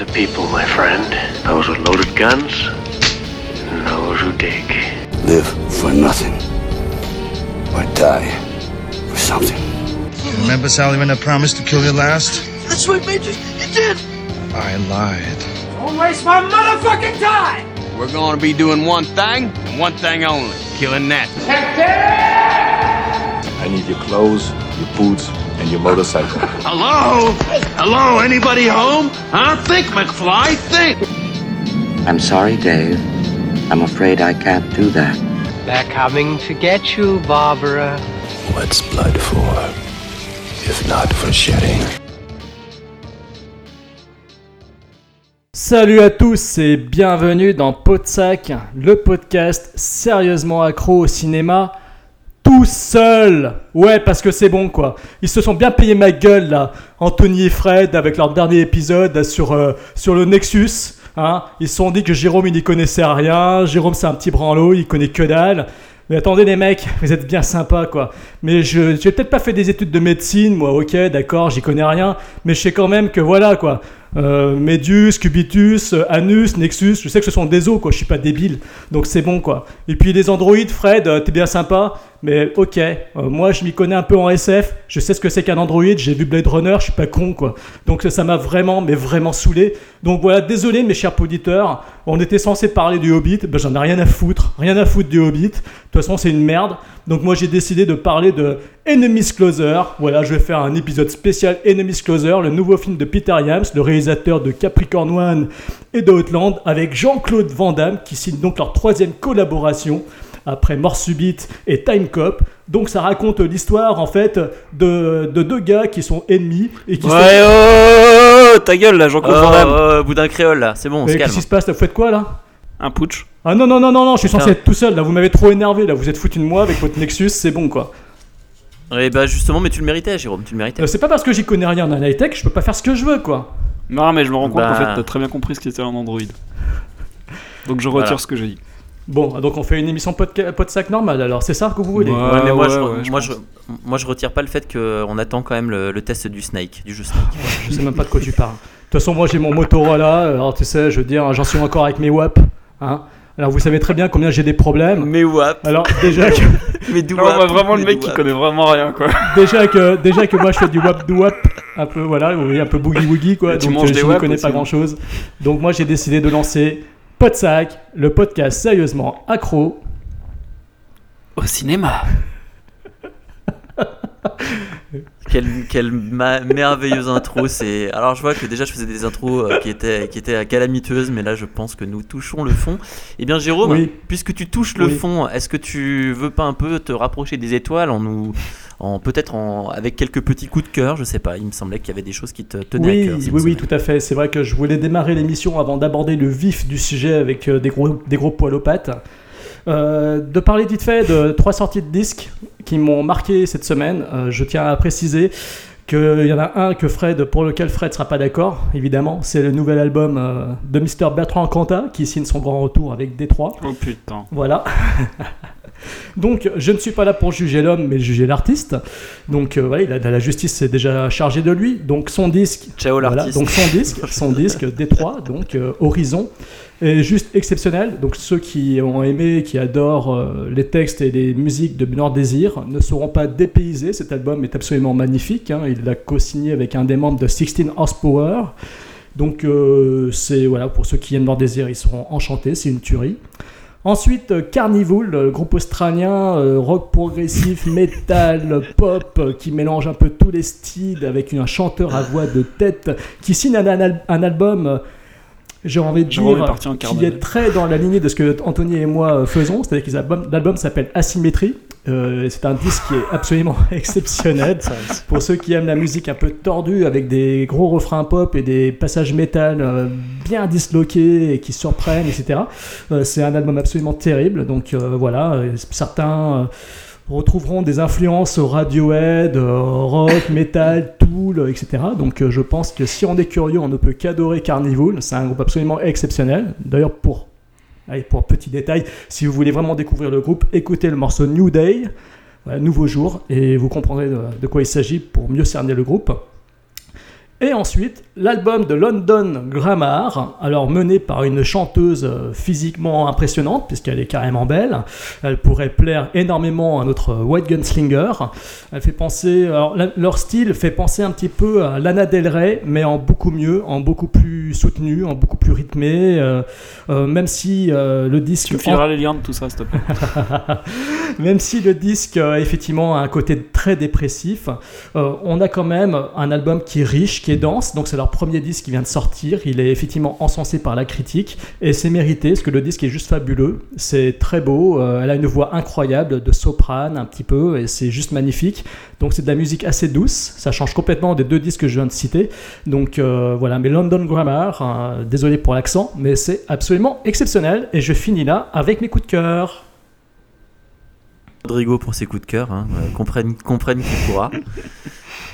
kinds of people, my friend. Those with loaded guns, and those who dig. Live for nothing. Or die for something. Remember, Sally, when I promised to kill you last? That's right, Major. You did. I lied. Don't waste my motherfucking time! We're gonna be doing one thing, and one thing only killing that. I need your clothes, your boots, and your motorcycle. Hello? Hello? Anybody home? Huh? Think, McFly, think! I'm sorry, Dave. I'm afraid I can't do that. They're coming to get you, Barbara. What's blood for? If not for shedding? Salut à tous et bienvenue dans Podsac, le podcast sérieusement accro au cinéma, tout seul. Ouais, parce que c'est bon quoi. Ils se sont bien payés ma gueule là, Anthony et Fred avec leur dernier épisode sur, euh, sur le Nexus. Hein. Ils se sont dit que Jérôme il n'y connaissait rien, Jérôme c'est un petit branlot, il connaît que dalle. Mais attendez les mecs, vous êtes bien sympas quoi. Mais je j'ai peut-être pas fait des études de médecine, moi ok d'accord, j'y connais rien, mais je sais quand même que voilà quoi. Euh, Cubitus, euh, Anus, Nexus, je sais que ce sont des os quoi, je suis pas débile, donc c'est bon quoi. Et puis les androïdes, Fred, euh, t'es bien sympa, mais ok, euh, moi je m'y connais un peu en SF, je sais ce que c'est qu'un androïde, j'ai vu Blade Runner, je suis pas con quoi. Donc ça m'a vraiment, mais vraiment saoulé. Donc voilà, désolé mes chers auditeurs, on était censé parler du Hobbit, ben j'en ai rien à foutre, rien à foutre du Hobbit. De toute façon c'est une merde. Donc moi j'ai décidé de parler de Enemy's Closer. Voilà, je vais faire un épisode spécial Enemy's Closer, le nouveau film de Peter Yams, le réalisateur de Capricorn One et de Outland, avec Jean-Claude Van Damme, qui signe donc leur troisième collaboration après Mort Subite et Time Cop. Donc ça raconte l'histoire en fait de, de deux gars qui sont ennemis et qui Ouais, sont... oh, ta gueule là, Jean-Claude Oh, Van Damme. oh, boudin créole là, c'est bon, on Mais se calme. qu'est-ce qui se passe là Vous faites quoi là? Un putsch. Ah non, non, non, non, non, je suis censé être tout seul là, vous m'avez trop énervé là, vous êtes foutu de moi avec votre Nexus, c'est bon quoi. Et bah justement, mais tu le méritais, Jérôme, tu le méritais. Euh, c'est pas parce que j'y connais rien en high-tech, je peux pas faire ce que je veux quoi. Non, mais je me rends compte Bah. qu'en fait, t'as très bien compris ce qu'était un Android. Donc je retire Voilà. ce que j'ai dit. Bon, donc on fait une émission podsac normale alors, c'est ça que vous voulez? Ouais. Ouais, mais moi, ouais, je, ouais, je moi, je, moi je retire pas le fait qu'on attend quand même le, le test du Snake, du jeu Snake. Je sais même pas de quoi tu parles. De toute façon, moi j'ai mon Motorola, alors tu sais, je veux dire, j'en suis encore avec mes WAP. Hein alors vous savez très bien combien j'ai des problèmes. Mais wap, Alors déjà que, mais d'où vraiment le mec qui connaît vraiment rien quoi. déjà que, déjà que moi je fais du WAP du WAP, un peu voilà, vous voyez, un peu boogie woogie quoi, Et tu donc manges des je ne connais pas hein. grand chose. Donc moi j'ai décidé de lancer Podsac, le podcast sérieusement accro. Au cinéma. Quelle, merveilleuse intro. C'est alors je vois que déjà je faisais des intros euh, qui étaient qui étaient calamiteuses, mais là je pense que nous touchons le fond. Eh bien Jérôme, Oui. puisque tu touches le Oui. fond, est-ce que tu veux pas un peu te rapprocher des étoiles en nous en peut-être en avec quelques petits coups de cœur, je sais pas. Il me semblait qu'il y avait des choses qui te tenaient Oui, à cœur. oui, oui, semaine. tout à fait. C'est vrai que je voulais démarrer l'émission avant d'aborder le vif du sujet avec euh, des gros, des gros poils aux pattes. Euh, de parler vite fait de trois sorties de disques qui m'ont marqué cette semaine. Euh, je tiens à préciser qu'il y en a un que Fred, pour lequel Fred sera pas d'accord, évidemment. C'est le nouvel album euh, de Mr. Bertrand Cantat qui signe son grand retour avec Détroit. Oh putain. Voilà. Donc, je ne suis pas là pour juger l'homme, mais juger l'artiste. Donc, euh, voilà, la justice s'est déjà chargée de lui. Donc, son disque. Ciao Voilà, l'artiste. donc son disque, son disque Détroit, donc euh, Horizon, est juste exceptionnel. Donc ceux qui ont aimé, qui adorent euh, les textes et les musiques de Benoît Désir ne seront pas dépaysés. Cet album est absolument magnifique. hein. Il l'a co-signé avec un des membres de 16 Horsepower. Donc euh, c'est voilà pour ceux qui aiment Benoît Désir, ils seront enchantés. C'est une tuerie. Ensuite, euh, Carnival, groupe australien, rock progressif, metal, pop, qui mélange un peu tous les styles avec un chanteur à voix de tête qui signe un, al- un album, j'ai envie de dire, parti en qui carnaval. est très dans la lignée de ce que Anthony et moi euh, faisons. C'est-à-dire que l'album- s'appelle Asymétrie. Euh, c'est un disque qui est absolument exceptionnel. Pour ceux qui aiment la musique un peu tordue avec des gros refrains pop et des passages métal euh, bien disloqués et qui surprennent, etc. Euh, c'est un album absolument terrible. Donc euh, voilà, certains euh, retrouveront des influences Radiohead, euh, rock, metal, Tool, euh, etc. Donc euh, je pense que si on est curieux, on ne peut qu'adorer Carnival. C'est un groupe absolument exceptionnel. D'ailleurs, pour pour petit détail, si vous voulez vraiment découvrir le groupe, écoutez le morceau New Day, Nouveau Jour, et vous comprendrez de quoi il s'agit pour mieux cerner le groupe. Et ensuite, l'album de London Grammar, alors mené par une chanteuse euh, physiquement impressionnante, puisqu'elle est carrément belle. Elle pourrait plaire énormément à notre White Gunslinger. Elle fait penser, alors, leur style fait penser un petit peu à Lana Del Rey, mais en beaucoup mieux, en beaucoup plus soutenu, en beaucoup plus rythmé. euh, euh, même si euh, le disque. Tu fileras les liens de tout ça, s'il te plaît. Même si le disque effectivement a un côté très dépressif, on a quand même un album qui est riche, qui dense. Donc c'est leur premier disque qui vient de sortir. Il est effectivement encensé par la critique et c'est mérité parce que le disque est juste fabuleux. C'est très beau. euh, elle a une voix incroyable de soprane un petit peu et c'est juste magnifique. Donc c'est de la musique assez douce. Ça change complètement des deux disques que je viens de citer. Donc euh, voilà. Mais London Grammar, euh, désolé pour l'accent, mais c'est absolument exceptionnel. Et je finis là avec mes coups de cœur. Rodrigo pour ses coups de cœur, hein, euh, comprenne, comprenne qui pourra.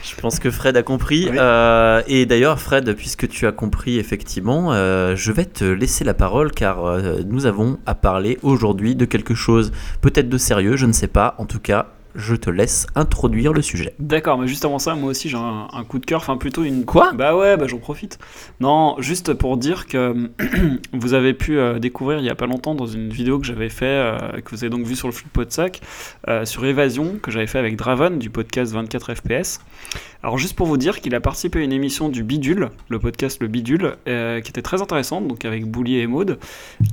Je pense que Fred a compris. Euh, et d'ailleurs, Fred, puisque tu as compris effectivement, euh, je vais te laisser la parole car euh, nous avons à parler aujourd'hui de quelque chose peut-être de sérieux, je ne sais pas. En tout cas, je te laisse introduire le sujet. D'accord, mais juste avant ça, moi aussi j'ai un, un coup de cœur, enfin plutôt une. Quoi? Bah ouais, bah j'en profite. Non, juste pour dire que vous avez pu euh, découvrir il y a pas longtemps dans une vidéo que j'avais fait, euh, que vous avez donc vu sur le flux de Podsac, euh, sur Évasion, que j'avais fait avec Draven du podcast 24 FPS. Alors juste pour vous dire qu'il a participé à une émission du Bidule, le podcast Le Bidule, qui était très intéressante, donc avec Boulier et Maude,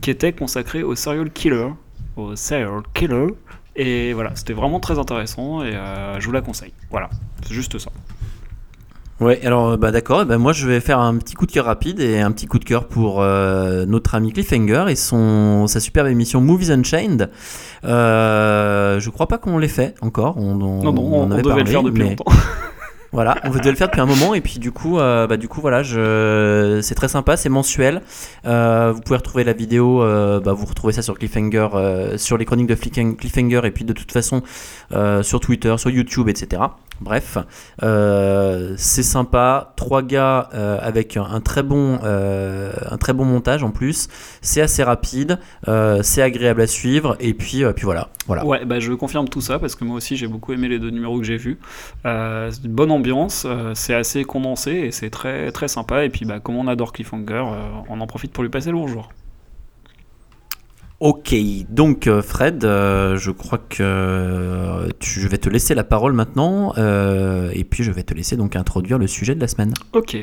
qui était consacrée au serial killer, au serial killer. Et voilà, c'était vraiment très intéressant et euh, je vous la conseille. Voilà, c'est juste ça. Ouais, alors bah d'accord, ben, moi je vais faire un petit coup de cœur rapide et un petit coup de cœur pour euh, notre ami Cliffhanger et son, sa superbe émission Movies Unchained. Euh, je crois pas qu'on l'ait fait encore, on, on- Non, non, on, on avait devait le parlé, faire depuis mais- longtemps. Voilà, on devait le faire depuis un moment et puis du coup, euh, bah, du coup voilà, je... c'est très sympa, c'est mensuel. Euh, vous pouvez retrouver la vidéo, euh, bah, vous retrouvez ça sur Cliffhanger, sur les chroniques de Cliffhanger et puis de toute façon sur Twitter, sur YouTube, etc. Bref, euh, c'est sympa. Trois gars euh, avec un, un très bon, euh, un très bon montage en plus. C'est assez rapide, c'est agréable à suivre et puis, puis voilà, voilà. Ouais, bah je confirme tout ça parce que moi aussi j'ai beaucoup aimé les deux numéros que j'ai vus. C'est bonne ambiance, c'est assez condensé et c'est très sympa. Et puis bah comme on adore Cliffhanger, on en profite pour lui passer le bonjour. Ok, donc euh, Fred, euh, je crois que euh, tu- je vais te laisser la parole maintenant, et puis je vais te laisser donc introduire le sujet de la semaine. Ok.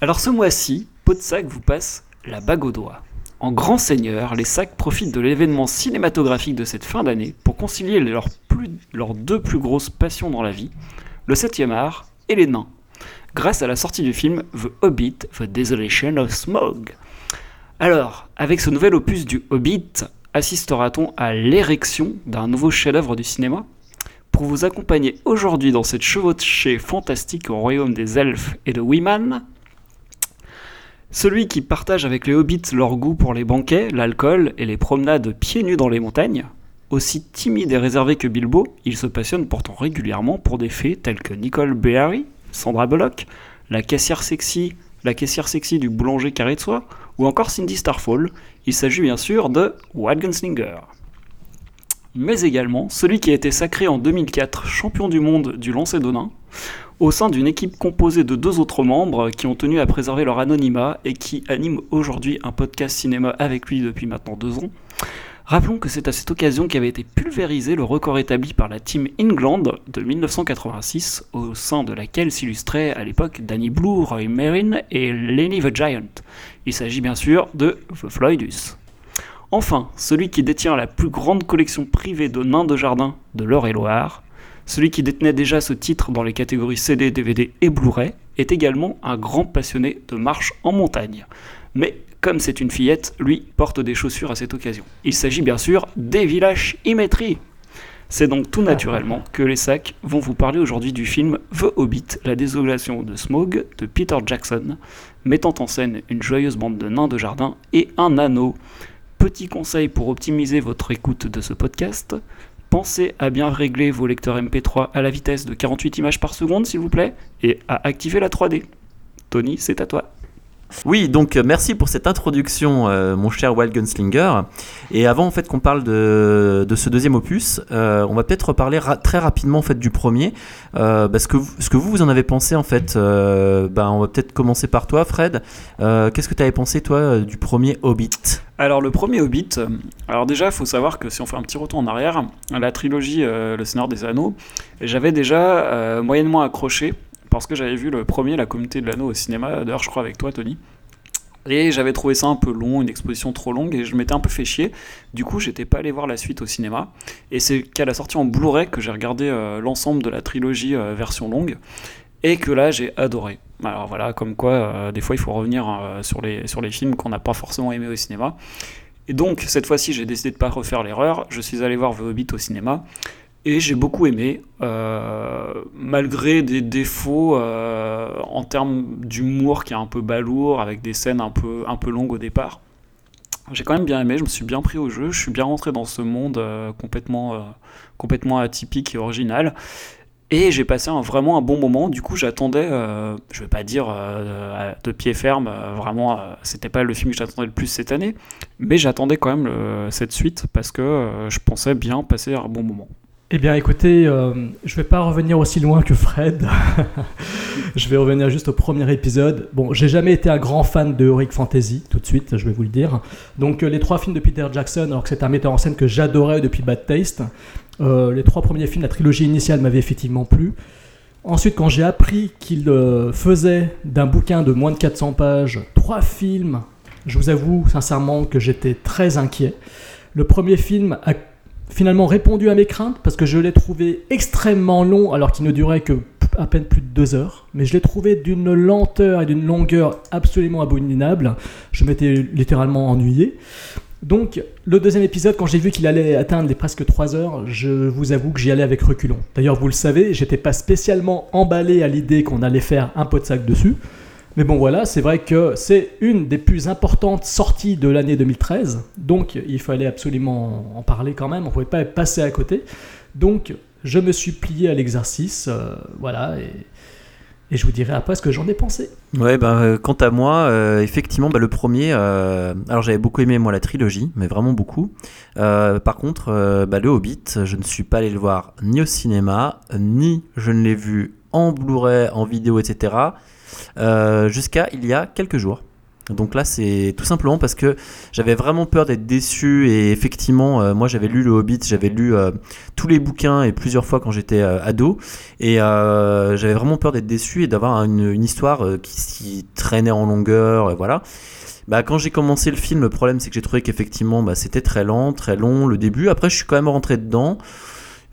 Alors ce mois-ci, Podsac vous passe la bague au doigt. En grand seigneur, les sacs profitent de l'événement cinématographique de cette fin d'année pour concilier leurs deux plus grosses passions dans la vie, le 7e art et les nains, grâce à la sortie du film The Hobbit, The Desolation of Smog. Alors, avec ce nouvel opus du Hobbit, assistera-t-on à l'érection d'un nouveau chef-d'œuvre du cinéma? Pour vous accompagner aujourd'hui dans cette chevauchée fantastique au royaume des elfes et de Weeman, celui qui partage avec les hobbits leur goût pour les banquets, l'alcool et les promenades pieds nus dans les montagnes, aussi timide et réservé que Bilbo, il se passionne pourtant régulièrement pour des fées telles que Nicole Beary, Sandra Bullock, la caissière sexy, la caissière sexy du boulanger carré de soie, ou encore Cindy Starfall. Il s'agit bien sûr de Gunslinger. Mais également celui qui a été sacré en 2004 champion du monde du lancer de nains, au sein d'une équipe composée de deux autres membres qui ont tenu à préserver leur anonymat et qui animent aujourd'hui un podcast cinéma avec lui depuis maintenant deux ans. Rappelons que c'est à cette occasion qu'avait été pulvérisé le record établi par la Team England de 1986, au sein de laquelle s'illustraient à l'époque Danny Blue, Roy Merrin et Lenny the Giant. Il s'agit bien sûr de The Floydus. Enfin, celui qui détient la plus grande collection privée de nains de jardin de l'Eure-et-Loire, celui qui détenait déjà ce titre dans les catégories CD, DVD et Blu-ray, est également un grand passionné de marche en montagne. Mais comme c'est une fillette, lui porte des chaussures à cette occasion. Il s'agit bien sûr des villages Imetri. C'est donc tout naturellement que les sacs vont vous parler aujourd'hui du film The Hobbit, la désolation de Smog de Peter Jackson, mettant en scène une joyeuse bande de nains de jardin et un anneau. Petit conseil pour optimiser votre écoute de ce podcast, pensez à bien régler vos lecteurs MP3 à la vitesse de 48 images par seconde s'il vous plaît, et à activer la 3D. Tony, c'est à toi. Oui, donc euh, merci pour cette introduction, euh, mon cher Wild Gunslinger. Et avant en fait qu'on parle de, de ce deuxième opus, euh, on va peut-être reparler très rapidement en fait du premier, parce que ce que vous vous en avez pensé en fait. ben, on va peut-être commencer par toi, Fred. Qu'est-ce que tu avais pensé toi du premier Hobbit? Alors le premier Hobbit, alors déjà il faut savoir que si on fait un petit retour en arrière, la trilogie Le Seigneur des Anneaux, j'avais déjà moyennement accroché parce que j'avais vu le premier La Communauté de l'Anneau au cinéma, d'ailleurs je crois avec toi Tony. Et j'avais trouvé ça un peu long, une exposition trop longue, et je m'étais un peu fait chier. Du coup, j'étais pas allé voir la suite au cinéma. Et c'est qu'à la sortie en Blu-ray que j'ai regardé euh, l'ensemble de la trilogie euh, version longue, et que là, j'ai adoré. Alors voilà, comme quoi, euh, des fois, il faut revenir sur, les, sur les films qu'on n'a pas forcément aimés au cinéma. Et donc, cette fois-ci, j'ai décidé de pas refaire l'erreur. Je suis allé voir The Hobbit au cinéma. Et j'ai beaucoup aimé, euh, malgré des défauts euh, en termes d'humour qui est un peu balourd, avec des scènes un peu, un peu longues au départ. J'ai quand même bien aimé, je me suis bien pris au jeu, je suis bien rentré dans ce monde euh, complètement, complètement atypique et original. Et j'ai passé un, vraiment un bon moment. Du coup, j'attendais, euh, je vais pas dire de pied ferme, euh, vraiment, c'était pas le film que j'attendais le plus cette année, mais j'attendais quand même cette suite parce que je pensais bien passer un bon moment. Eh bien, écoutez, euh, je vais pas revenir aussi loin que Fred. je vais revenir juste au premier épisode. Bon, j'ai jamais été un grand fan de Heroic Fantasy, tout de suite, je vais vous le dire. Donc, euh, les trois films de Peter Jackson, alors que c'est un metteur en scène que j'adorais depuis Bad Taste, euh, les trois premiers films, la trilogie initiale m'avait effectivement plu. Ensuite, quand j'ai appris qu'il faisait d'un bouquin de moins de 400 pages trois films, je vous avoue sincèrement que j'étais très inquiet. Le premier film a finalement répondu à mes craintes parce que je l'ai trouvé extrêmement long alors qu'il ne durait que à peine plus de deux heures. Mais je l'ai trouvé d'une lenteur et d'une longueur absolument abominable. Je m'étais littéralement ennuyé. Donc, le deuxième épisode, quand j'ai vu qu'il allait atteindre les presque 3 heures, je vous avoue que j'y allais avec reculons. D'ailleurs, vous le savez, j'étais pas spécialement emballé à l'idée qu'on allait faire un pot de sac dessus. Mais bon, voilà, c'est vrai que c'est une des plus importantes sorties de l'année 2013. Donc, il fallait absolument en parler quand même. On pouvait pas passer à côté. Donc, je me suis plié à l'exercice. euh, voilà. Et, je vous dirai après ce que j'en ai pensé. Ouais, bah, euh, quant à moi, euh, effectivement, bah, le premier, alors j'avais beaucoup aimé moi la trilogie, mais vraiment beaucoup. Par contre, bah, le Hobbit, je ne suis pas allé le voir ni au cinéma, ni je ne l'ai vu en Blu-ray, en vidéo, etc. euh, Jusqu'à il y a quelques jours. Donc là, c'est tout simplement parce que j'avais vraiment peur d'être déçu et effectivement, euh, moi j'avais lu le Hobbit, j'avais lu euh, tous les bouquins et plusieurs fois quand j'étais ado et j'avais vraiment peur d'être déçu et d'avoir une, histoire qui, traînait en longueur, euh, voilà. Bah, quand j'ai commencé le film, le problème c'est que j'ai trouvé qu'effectivement bah, c'était très lent, très long le début. Après, je suis quand même rentré dedans.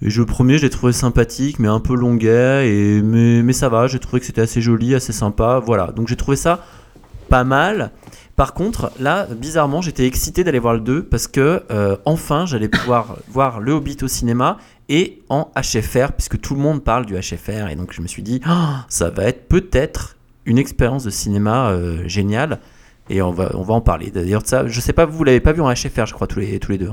Et le premier, je l'ai trouvé sympathique, mais un peu longuet. Et, mais, mais ça va, j'ai trouvé que c'était assez joli, assez sympa. Voilà, donc j'ai trouvé ça pas mal. Par contre, là, bizarrement, j'étais excité d'aller voir le 2 parce que euh, enfin, j'allais pouvoir voir le Hobbit au cinéma et en HFR, puisque tout le monde parle du HFR. Et donc, je me suis dit, Ah, ça va être peut-être une expérience de cinéma euh, géniale. Et on va, on va en parler. D'ailleurs, ça, je sais pas, vous l'avez pas vu en HFR, je crois, tous les, tous les deux.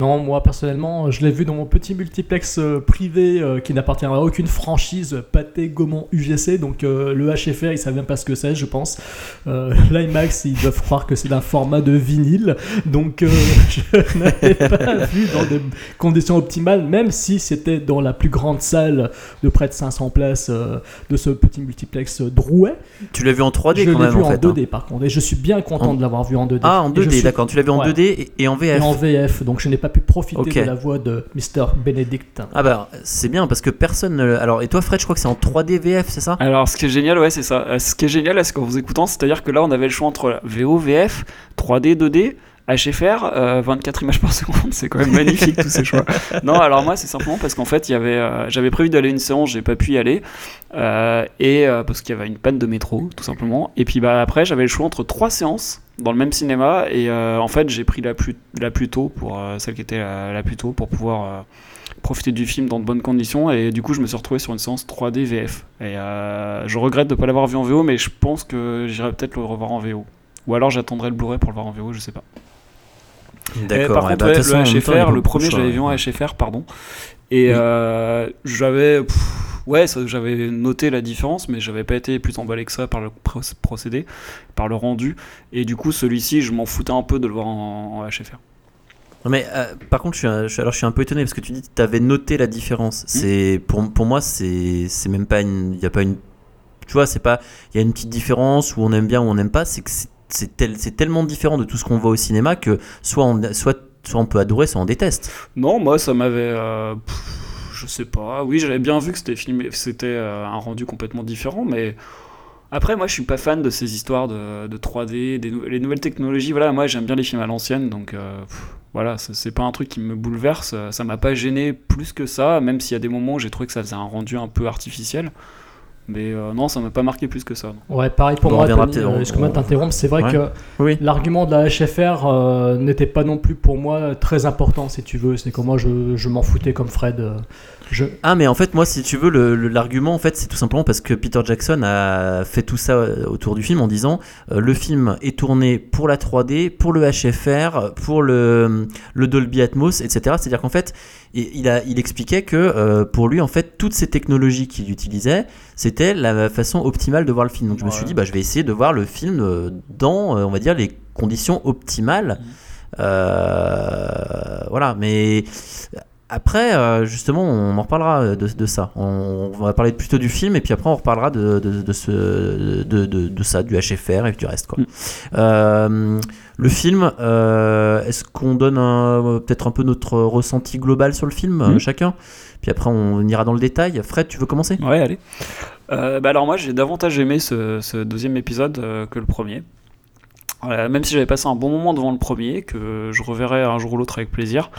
Non, moi personnellement, je l'ai vu dans mon petit multiplex euh, privé euh, qui n'appartient à aucune franchise, Pathé Gaumont UGC. Donc euh, le HFR, ils savent même pas ce que c'est, je pense. Euh, L'IMAX, ils doivent croire que c'est un format de vinyle. Donc je n'avais pas vu dans des conditions optimales, même si c'était dans la plus grande salle de près de 500 places de ce petit multiplex Drouet. Tu l'as vu en 3D Je quand l'ai même vu en en fait. hein. 2D par contre, et je suis bien content En- de l'avoir vu en 2D. Ah, en Et je 2D, suis- d'accord. Tu l'as vu en Ouais. 2D et, et en VF. Et en VF, donc je n'ai pas pu profiter de la voix de Mr. Benedict. Ah bah c'est bien parce que personne ne... Alors et toi Fred je crois que c'est en 3D VF c'est ça? Alors, ce qui est génial, ouais, c'est ça. Euh, Ce qui est génial, c'est qu'en vous écoutant, c'est-à-dire que là, on avait le choix entre VO, VF, 3D, 2D. HFR, euh, 24 images par seconde, c'est quand même magnifique tous ces choix. Non, alors moi c'est simplement parce qu'en fait il y avait, euh, j'avais prévu d'aller une séance, j'ai pas pu y aller, euh, et euh, parce qu'il y avait une panne de métro tout simplement. Et puis bah après j'avais le choix entre trois séances dans le même cinéma, et euh, en fait j'ai pris la plus la plus tôt pour euh, celle qui était la, la plus tôt pour pouvoir euh, profiter du film dans de bonnes conditions, et du coup je me suis retrouvé sur une séance 3D VF. Et je regrette de pas l'avoir vu en VO, mais je pense que j'irai peut-être le revoir en VO. Ou alors j'attendrai le Blu-ray pour le voir en VO, je sais pas. D'accord. par contre, bah, ouais, le temps, HFR, pas le premier, l'avais vu en. HFR, pardon. Et Oui. j'avais. Ouais, j'avais noté la différence, mais j'avais pas été plus emballé que ça par le pro- procédé, par le rendu. Et du coup, celui-ci, je m'en foutais un peu de le voir en, en HFR. Non, mais euh, par contre, je suis, un- je, alors, je suis un peu étonné parce que tu dis que tu avais noté la Hmm. différence. C'est pour, pour moi, c'est même pas une. Il y a pas une. Tu vois, c'est pas. Il y a une petite différence où on aime bien ou on n'aime pas. C'est que c'est- c'est tel- c'est tellement différent de tout ce qu'on voit au cinéma que soit on, soit, soit on peut adorer, soit on déteste. Non, moi, ça m'avait. euh, je sais pas. Oui, j'avais bien vu que c'était filmé, c'était euh, un rendu complètement différent, mais. Après, moi, je suis pas fan de ces histoires de, de 3D, des les nouvelles technologies. Voilà, moi, j'aime bien les films à l'ancienne, donc euh, voilà, c'est pas un truc qui me bouleverse. Ça m'a pas gêné plus que ça, même s'il y a des moments où j'ai trouvé que ça faisait un rendu un peu artificiel. Mais euh, non, ça m'a pas marqué plus que ça. non. Ouais, pareil pour Bon, moi, Tony, euh, excuse-moi de t'interrompre, c'est vrai Ouais. que Oui. l'argument de la HFR euh, n'était pas non plus pour moi très important, si tu veux. C'est que moi, je, je m'en foutais comme Fred. Je... Ah, mais en fait, moi, si tu veux, l'argument, en fait, c'est tout simplement parce que Peter Jackson a fait tout ça euh, autour du film en disant euh, le film est tourné pour la 3D, pour le HFR, pour le, le Dolby Atmos, etc. C'est-à-dire qu'en fait, il, a, il expliquait que euh, pour lui, en fait, toutes ces technologies qu'il utilisait, c'était la façon optimale de voir le film. Donc je me suis dit, bah, je vais essayer de voir le film dans, on va dire, les conditions optimales. Euh, voilà, mais après, euh, justement, on en reparlera de, de ça. On, on va parler plutôt du film et puis après on reparlera de, ce, ça, du HFR et du reste. Quoi. Mm. Euh, le film, euh, est-ce qu'on donne peut-être un peu notre ressenti global sur le film, euh, Mm. chacun? Puis après on ira dans le détail. Fred, tu veux commencer? Ouais, allez. Euh, bah alors moi, j'ai davantage aimé ce, ce deuxième épisode euh, que le premier. Euh, même si j'avais passé un bon moment devant le premier, que je reverrai un jour ou l'autre avec plaisir,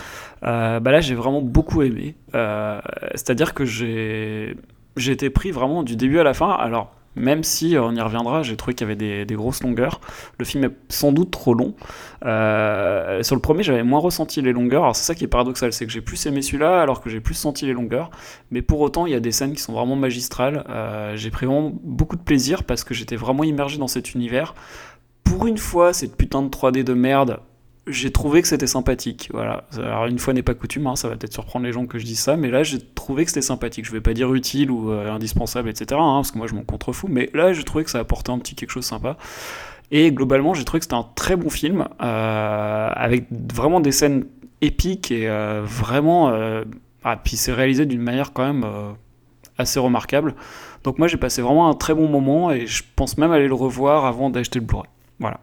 euh, bah là j'ai vraiment beaucoup aimé. Euh, C'est-à-dire que j'ai été pris vraiment du début à la fin. Alors même si on y reviendra, j'ai trouvé qu'il y avait des, grosses longueurs. Le film est sans doute trop long. Sur le premier, j'avais moins ressenti les longueurs. C'est ça qui est paradoxal, c'est que j'ai plus aimé celui-là alors que j'ai plus senti les longueurs. Mais pour autant, il y a des scènes qui sont vraiment magistrales. J'ai pris vraiment beaucoup de plaisir parce que j'étais vraiment immergé dans cet univers. Pour une fois, cette putain de 3D de merde, j'ai trouvé que c'était sympathique. Voilà. Alors une fois n'est pas coutume, hein, ça va peut-être surprendre les gens que je dise ça, mais là j'ai trouvé que c'était sympathique. Je vais pas dire utile ou euh, indispensable, etc. hein, parce que moi je m'en contrefous, mais là j'ai trouvé que ça apportait un petit quelque chose sympa. Et globalement, j'ai trouvé que c'était un très bon film, euh, avec vraiment des scènes épiques et euh, vraiment. ah, puis c'est réalisé d'une manière quand même assez remarquable. Donc moi j'ai passé vraiment un très bon moment et je pense même aller le revoir avant d'acheter le Blu-ray. Voilà.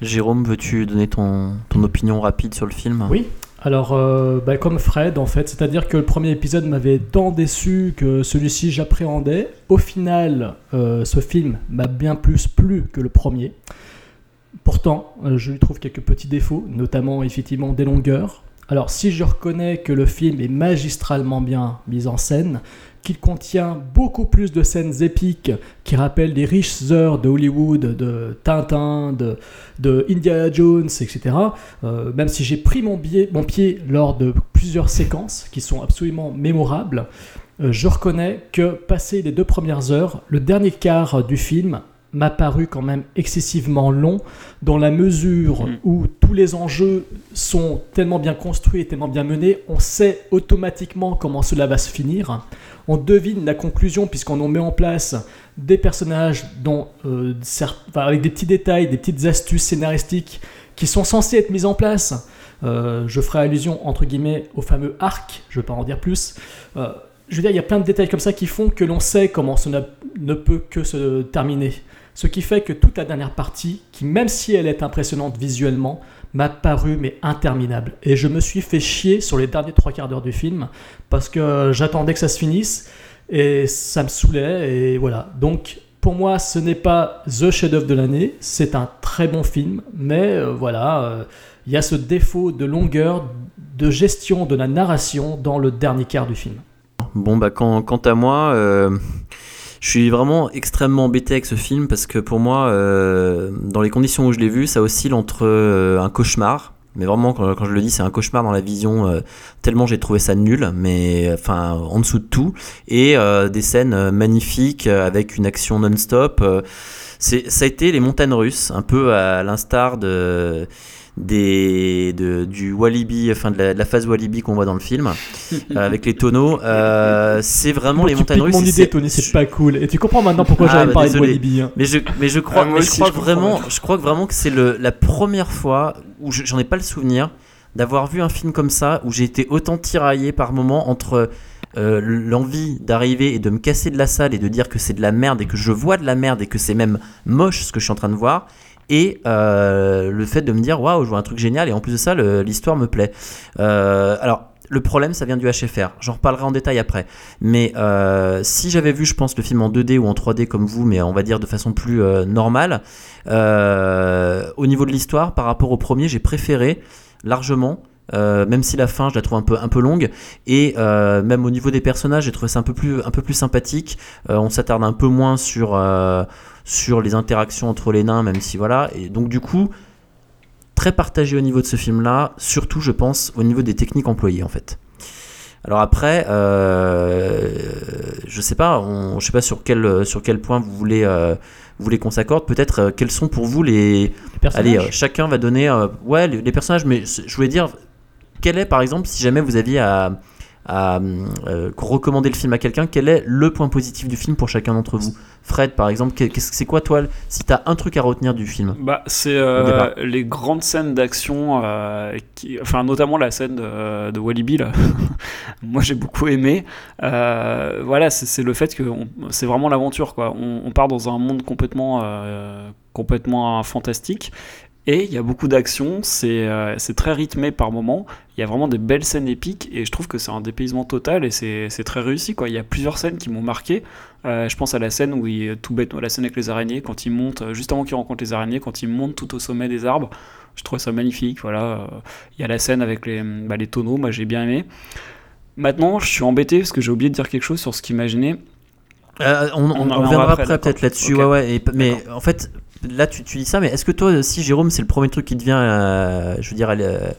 Jérôme, veux-tu donner ton, ton opinion rapide sur le film? Oui. Alors, euh, bah, comme Fred, en fait, c'est-à-dire que le premier épisode m'avait tant déçu que celui-ci j'appréhendais. Au final, euh, ce film m'a bien plus plu que le premier. Pourtant, euh, je lui trouve quelques petits défauts, notamment effectivement des longueurs. Alors, si je reconnais que le film est magistralement bien mis en scène, qu'il contient beaucoup plus de scènes épiques qui rappellent les riches heures de Hollywood, de Tintin, de, de Indiana Jones, etc. Euh, même si j'ai pris mon, pied lors de plusieurs séquences qui sont absolument mémorables, euh, je reconnais que passé les deux premières heures, le dernier quart du film m'a paru quand même excessivement long dans la mesure Mm. où tous les enjeux sont tellement bien construits et tellement bien menés, on sait automatiquement comment cela va se finir. On devine la conclusion puisqu'on en met en place des personnages dont, euh, avec des petits détails, des petites astuces scénaristiques qui sont censées être mises en place. Euh, je ferai allusion entre guillemets au fameux arc, je ne vais pas en dire plus. Euh, je veux dire, il y a plein de détails comme ça qui font que l'on sait comment cela ne peut que se terminer. Ce qui fait que toute la dernière partie, qui même si elle est impressionnante visuellement, m'a paru mais interminable. Et je me suis fait chier sur les derniers trois quarts d'heure du film parce que j'attendais que ça se finisse et ça me saoulait et voilà. Donc pour moi, ce n'est pas the chef-d'œuvre de l'année, c'est un très bon film, mais euh, voilà, euh, il y a ce défaut de longueur, de gestion de la narration dans le dernier quart du film. Bon, bah, quant, quant à moi, euh, je suis vraiment extrêmement embêté avec ce film parce que pour moi, euh, dans les conditions où je l'ai vu, ça oscille entre euh, un cauchemar. Mais vraiment, quand, je le dis, c'est un cauchemar dans la vision, euh, tellement j'ai trouvé ça nul, mais enfin, en dessous de tout. Et des scènes magnifiques avec une action non-stop. ça a été les montagnes russes, un peu à l'instar de des de, du Walibi, enfin de la, de la phase Walibi qu'on voit dans le film, euh, avec les tonneaux. Euh, c'est vraiment Bon, les montagnes russes. mon c'est- idée, Tony, c'est pas cool. Et tu comprends maintenant pourquoi Ah, j'avais bah, parlé de. Walibi. hein. Mais je, mais je crois, Ah, mais je crois je vraiment, je crois vraiment que c'est le, la première fois où je- j'en ai pas le souvenir d'avoir vu un film comme ça où j'ai été autant tiraillé par moment entre euh, l'envie d'arriver et de me casser de la salle et de dire que c'est de la merde et que je vois de la merde et que c'est même moche ce que je suis en train de voir et euh, le fait de me dire waouh je vois un truc génial et en plus de ça l'histoire me plaît Euh, alors le problème, ça vient du HFR. J'en reparlerai en détail après. Mais euh, si j'avais vu, je pense, le film en 2D ou en 3D comme vous, mais on va dire de façon plus normale, au niveau de l'histoire, par rapport au premier, j'ai préféré largement. même si la fin je la trouve un peu un peu longue et même au niveau des personnages j'ai trouvé ça un peu plus un peu plus sympathique on s'attarde un peu moins sur sur les interactions entre les nains même si voilà et donc du coup très partagé au niveau de ce film-là, surtout je pense au niveau des techniques employées en fait. Alors après, euh, je sais pas, on, je sais pas sur quel sur quel point vous voulez euh, vous voulez qu'on s'accorde. Peut-être euh, quels sont pour vous les, allez, euh, chacun va donner ouais les, les personnages, mais je voulais dire quel est par exemple si jamais vous aviez à à recommander le film à quelqu'un, quel est le point positif du film pour chacun d'entre vous? Fred, par exemple, c'est quoi toi, si t'as un truc à retenir du film Bah, c'est euh, les grandes scènes d'action, euh, enfin notamment la scène de, de Walibi là. Moi j'ai beaucoup aimé. Euh, voilà, c'est le fait que c'est vraiment l'aventure quoi. On, on part dans un monde complètement, complètement fantastique. Et il y a beaucoup d'action, c'est euh, très rythmé par moments, il y a vraiment des belles scènes épiques et je trouve que c'est un dépaysement total et c'est très réussi. Quoi. Il y a plusieurs scènes qui m'ont marqué. Euh, je pense à la scène où il, tout bête, la scène avec les araignées, quand il monte, euh, juste avant qu'il rencontre les araignées, quand il monte tout au sommet des arbres. Je trouve ça magnifique. Voilà. Euh, Il y a la scène avec les, bah, les tonneaux, moi j'ai bien aimé. Maintenant, je suis embêté parce que j'ai oublié de dire quelque chose sur ce qu'imaginait. Euh, on, on- reviendra après, peut-être là-dessus. Ouais, ouais. mais en fait, là, tu, dis ça, mais est-ce que toi aussi, Jérôme, c'est le premier truc qui te vient, euh, je veux dire, euh,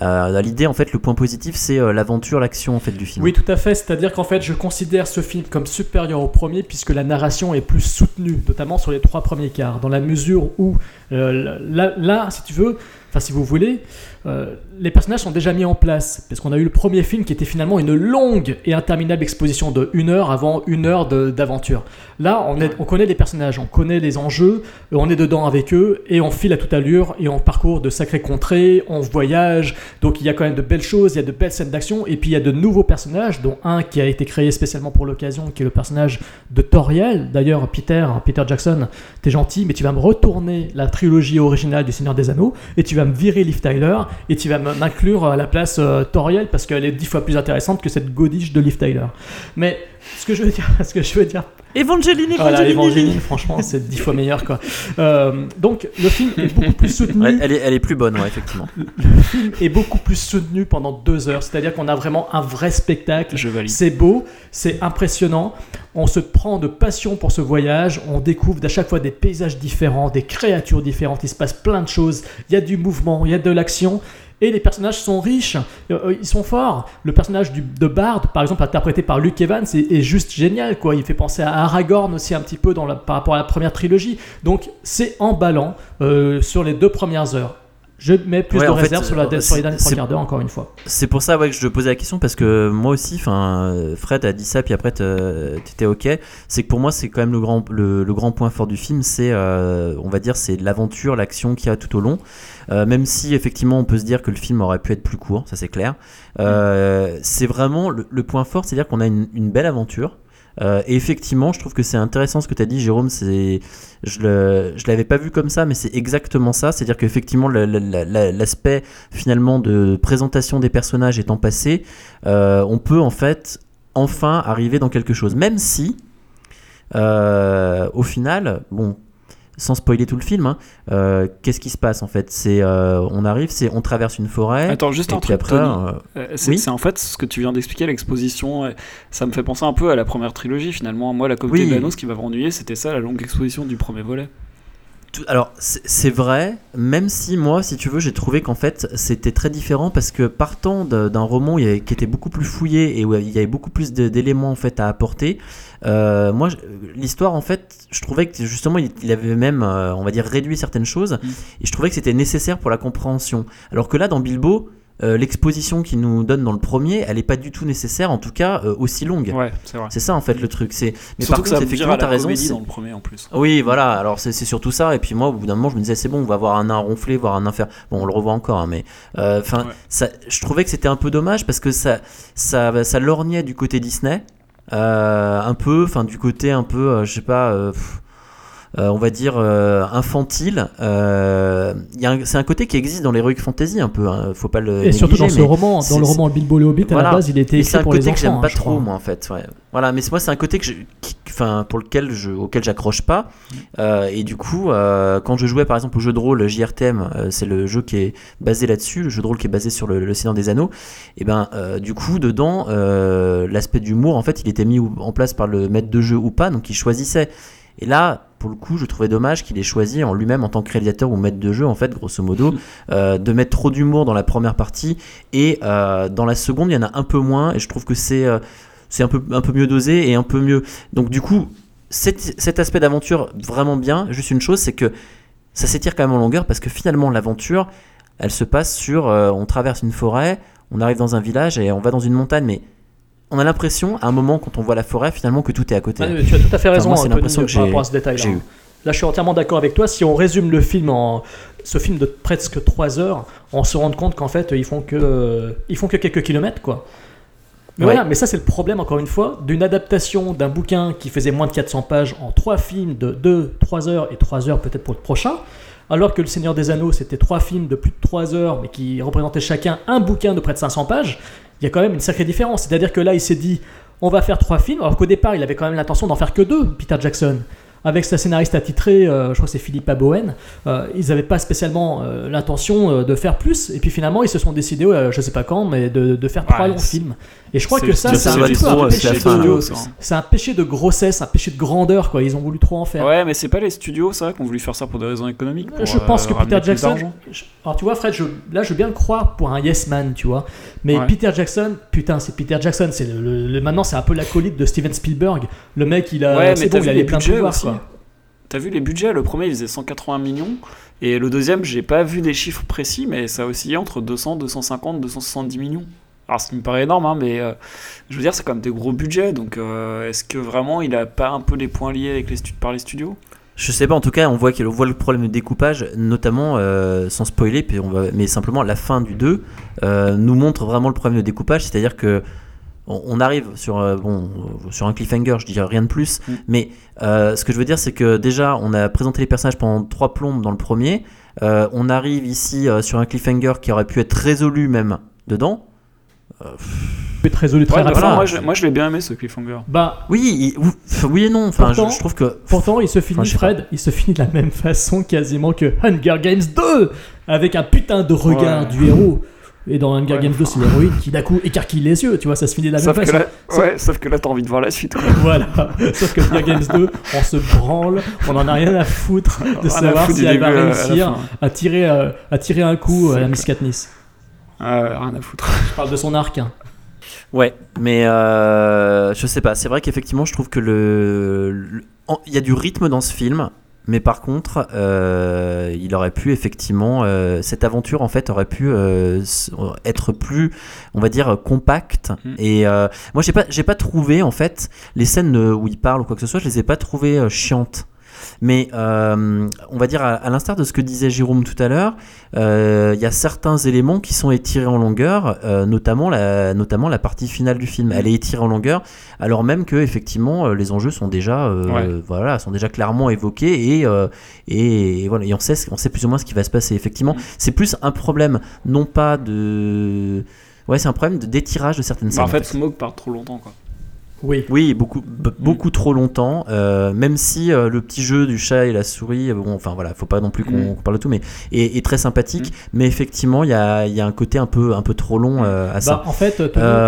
à l'idée, en fait, le point positif, c'est euh, l'aventure, l'action, en fait, du film. Oui, tout à fait. C'est-à-dire qu'en fait, je considère ce film comme supérieur au premier puisque la narration est plus soutenue, notamment sur les trois premiers quarts, dans la mesure où euh, là, là, si tu veux, enfin si vous voulez, euh, les personnages sont déjà mis en place. Parce qu'on a eu le premier film qui était finalement une longue et interminable exposition de une heure avant une heure d'aventure. Là, on, est- on connaît les personnages, on connaît les enjeux, euh, on est dedans avec eux et on file à toute allure et on parcourt de sacrées contrées, on voyage. Donc il y a quand même de belles choses, il y a de belles scènes d'action et puis il y a de nouveaux personnages, dont un qui a été créé spécialement pour l'occasion, qui est le personnage de Toriel. D'ailleurs, Peter, Peter Jackson, t'es gentil, mais tu vas me retourner la trilogie originale du Seigneur des Anneaux et tu vas me virer Liv Tyler et tu vas m'inclure à la place euh, Toriel parce qu'elle est dix fois plus intéressante que cette godiche de Liv Tyler. Mais ce que je veux dire, ce que je veux dire Evangeline, voilà, Evangeline, franchement, c'est dix fois meilleur quoi. Euh, donc le film est beaucoup plus soutenu. Ouais, elle, est, elle est plus bonne, ouais, effectivement. Le film est beaucoup plus soutenu pendant deux heures, c'est-à-dire qu'on a vraiment un vrai spectacle. Je valide. C'est beau, c'est impressionnant. On se prend de passion pour ce voyage. On découvre à chaque fois des paysages différents, des créatures différentes. Il se passe plein de choses. Il y a du mouvement, il y a de l'action. Et les personnages sont riches, euh, euh, ils sont forts. Le personnage de Bard, par exemple, interprété par Luke Evans, est, est juste génial. Quoi. Il fait penser à Aragorn aussi un petit peu dans la- par rapport à la première trilogie. Donc c'est emballant euh, sur les deux premières heures. Je mets plus Ouais, de fait, réserve sur, la, sur les derniers trois quarts d'heure, encore une fois. C'est pour ça ouais, que je te posais la question parce que moi aussi, Fred a dit ça puis après t'étais ok. C'est que pour moi c'est quand même le grand le, le grand point fort du film, c'est euh, on va dire c'est l'aventure, l'action qu'il y a tout au long. Euh, même si effectivement on peut se dire que le film aurait pu être plus court, ça c'est clair. Euh, C'est vraiment le, le point fort, c'est-à-dire qu'on a une, une belle aventure. Euh, et effectivement, je trouve que c'est intéressant ce que tu as dit, Jérôme. C'est, je je l'avais pas vu comme ça, mais c'est exactement ça. C'est-à-dire qu'effectivement, l'aspect finalement de présentation des personnages étant passé, euh, on peut en fait enfin arriver dans quelque chose, même si euh, au final, bon, sans spoiler tout le film, hein, euh, qu'est-ce qui se passe en fait? C'est, euh, on arrive, c'est, on traverse une forêt. Attends, juste et un puis truc, après, euh, c'est oui? en fait ce que tu viens d'expliquer, l'exposition. Ça me fait penser un peu à la première trilogie finalement. Moi, la Comté Oui. de l'Anneau, ce qui m'avait ennuyé, c'était ça, la longue exposition du premier volet. Tout- Alors, c'est vrai, même si moi, si tu veux, j'ai trouvé qu'en fait, c'était très différent parce que partant d'un roman où il y avait- qui était beaucoup plus fouillé et où il y avait beaucoup plus d'éléments en fait à apporter, euh, moi, l'histoire, en fait, je trouvais que justement, il, avait même, euh, on va dire, réduit certaines choses et je trouvais que c'était nécessaire pour la compréhension. Alors que là, dans Bilbo, euh, l'exposition qu'il nous donne dans le premier, elle est pas du tout nécessaire, en tout cas euh, aussi longue. Ouais, c'est ça en fait le truc. C'est mais Surtout par que contre, effectivement, t'as raison. dans le premier en plus. oui, voilà. Alors c'est c'est surtout ça. Et puis moi, au bout d'un moment, je me disais c'est bon, on va voir un nain ronfler, voir un nain faire. Bon, on le revoit encore, hein, mais euh, enfin, je trouvais que c'était un peu dommage parce que ça, ça, ça lorgnait du côté Disney, euh, un peu, enfin du côté un peu, euh, je sais pas. euh, pff, euh, on va dire euh, infantile. Euh, c'est un côté qui existe dans l'heroic fantasy un peu. hein, faut pas le. Et surtout dans ce roman, dans le roman Bilbo le Hobbit, à la base, il était écrit c'est un côté que j'aime pas hein, je trop moi en fait. ouais. Voilà, mais moi c'est un côté que je, qui- pour lequel je, auquel j'accroche pas. Euh, et du coup, euh, quand je jouais par exemple au jeu de rôle JRTM, c'est le jeu qui est basé là-dessus, le jeu de rôle qui est basé sur le, le Seigneur des Anneaux. Et ben du coup dedans, l'aspect d'humour en fait, il était mis en place par le maître de jeu ou pas, donc il choisissait. Et là, pour le coup, je trouvais dommage qu'il ait choisi en lui-même en tant que réalisateur ou maître de jeu, en fait, grosso modo, euh, de mettre trop d'humour dans la première partie et euh, dans la seconde, il y en a un peu moins. Et je trouve que c'est euh, c'est un peu un peu mieux dosé et un peu mieux. Donc du coup, cet, cet aspect d'aventure vraiment bien. Juste une chose, c'est que ça s'étire quand même en longueur parce que finalement l'aventure, elle se passe sur, on traverse une forêt, on arrive dans un village et on va dans une montagne, mais on a l'impression, à un moment, quand on voit la forêt, finalement, que tout est à côté. Tu as tout à fait Enfin, raison, moi, c'est Anthony, l'impression que par j'ai rapport à ce détail-là. Là, je suis entièrement d'accord avec toi. Si on résume le film en ce film de presque 3 heures, on se rend compte qu'en fait, ils font que ils font que quelques kilomètres, quoi. Mais Ouais. voilà, mais ça c'est le problème encore une fois d'une adaptation d'un bouquin qui faisait moins de 400 pages en trois films de 2, 3 heures et 3 heures peut-être pour le prochain, alors que Le Seigneur des Anneaux c'était trois films de plus de 3 heures mais qui représentaient chacun un bouquin de près de 500 pages. Il y a quand même une sacrée différence. C'est-à-dire que là il s'est dit on va faire trois films, alors qu'au départ il avait quand même l'intention d'en faire que deux, Peter Jackson. Avec sa scénariste attitrée, euh, je crois que c'est Philippa Bowen, euh, ils n'avaient pas spécialement euh, l'intention de faire plus, et puis finalement ils se sont décidés, je sais pas quand, mais de, de faire trois longs films. Et je crois que ça, c'est- un, péché de- grossesse, un péché de grandeur, quoi. Ils ont voulu trop en faire. Ouais, mais c'est pas les studios, ça, qui ont voulu faire ça pour des raisons économiques. pour, je pense euh, que Peter Jackson. je- Alors tu vois, Fred, je, là je veux bien le croire pour un yes man, tu vois. Mais Ouais. Peter Jackson, putain, c'est Peter Jackson. C'est le, le- le- maintenant c'est un peu l'acolyte de Steven Spielberg. Le mec, il a, Ouais, c'est mais bon, il a les pleins de pouvoirs. T'as vu les budgets? Le premier, il faisait 180 millions. Et le deuxième, j'ai pas vu des chiffres précis, mais ça oscillait entre 200, 250, 270 millions. Alors, ce qui me paraît énorme, hein, mais euh, je veux dire, c'est quand même des gros budgets. Donc, euh, est-ce que vraiment il a pas un peu les points liés avec les par les studios? Je sais pas, en tout cas, on voit qu'il on voit le problème de découpage, notamment, euh, sans spoiler, mais simplement la fin du 2 euh, nous montre vraiment le problème de découpage, c'est-à-dire que on, on arrive sur, euh, bon, euh, sur un cliffhanger, je dirais rien de plus, Mm. mais euh, ce que je veux dire, c'est que déjà, on a présenté les personnages pendant trois plombes dans le premier, euh, on arrive ici euh, sur un cliffhanger qui aurait pu être résolu même dedans. C'est très résolu très Ouais, mais rapidement. moi, je, moi, je l'ai bien aimé ce cliffhanger. Bah, Oui, il- oui et non, enfin, je, Pourtant- je trouve que... Pourtant, il se finit, Enfin, Fred, il se finit de la même façon quasiment que Hunger Games 2, avec un putain de regard Ouais. du héros. Et dans Hunger Ouais, Games 2, c'est l'héroïne qui d'un coup écarquille les yeux, tu vois, ça se finit de la Sauf même que, façon. là, ouais, sauf que là, t'as envie de voir la suite. quoi. Voilà. Sauf que Hunger Games 2, on se branle, on en a rien à foutre de savoir foutre si elle va à réussir à tirer, euh, à tirer un coup à la Miss Katniss. Ouais, rien à foutre. Je parle de son arc. hein. Ouais, mais euh, je sais pas. C'est vrai qu'effectivement, je trouve que le, il y a du rythme dans ce film, mais par contre, euh, il aurait pu effectivement euh, cette aventure en fait aurait pu euh, être plus, on va dire, compacte. Mm. Et moi, j'ai pas, j'ai pas trouvé en fait les scènes où il parle ou quoi que ce soit, je les ai pas trouvées chiantes. Mais euh, on va dire, à, à l'instar de ce que disait Jérôme tout à l'heure, euh, il y a certains éléments qui sont étirés en longueur, euh, notamment, la, notamment la partie finale du film. Elle est étirée en longueur, alors même que effectivement les enjeux sont déjà, Ouais. voilà, sont déjà clairement évoqués et, et, voilà, et on sait, on sait plus ou moins ce qui va se passer. Effectivement, Mm. c'est plus un problème, non pas de, ouais, c'est un problème de d'étirage de certaines Bah, scènes. en fait, Smoke part trop longtemps, quoi. Oui. Oui, beaucoup, beaucoup trop longtemps. euh, même si euh, le petit jeu du chat et la souris, euh, bon, enfin voilà, faut pas non plus qu'on Mm. qu'on parle de tout, mais est, est très sympathique. Mm. Mais effectivement, il y a, il y a un côté un peu, un peu trop long euh, à ça. Bah, en fait,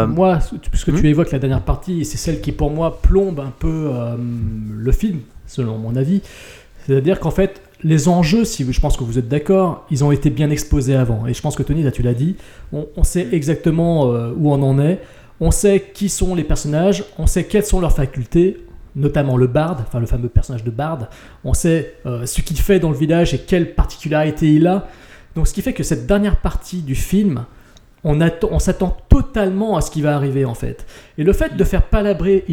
moi, puisque tu évoques la dernière partie, c'est celle qui pour moi plombe un peu le film, selon mon avis. C'est-à-dire qu'en fait, les enjeux, si je pense que vous êtes d'accord, ils ont été bien exposés avant. Et je pense que Tony, là tu l'as dit, on, on sait exactement où on en est. On sait qui sont les personnages, on sait quelles sont leurs facultés, notamment le Bard, enfin le fameux personnage de Bard. On sait euh, ce qu'il fait dans le village et quelles particularités il a. Donc ce qui fait que cette dernière partie du film, on, on s'attend totalement à ce qui va arriver en fait. Et le fait de faire palabrer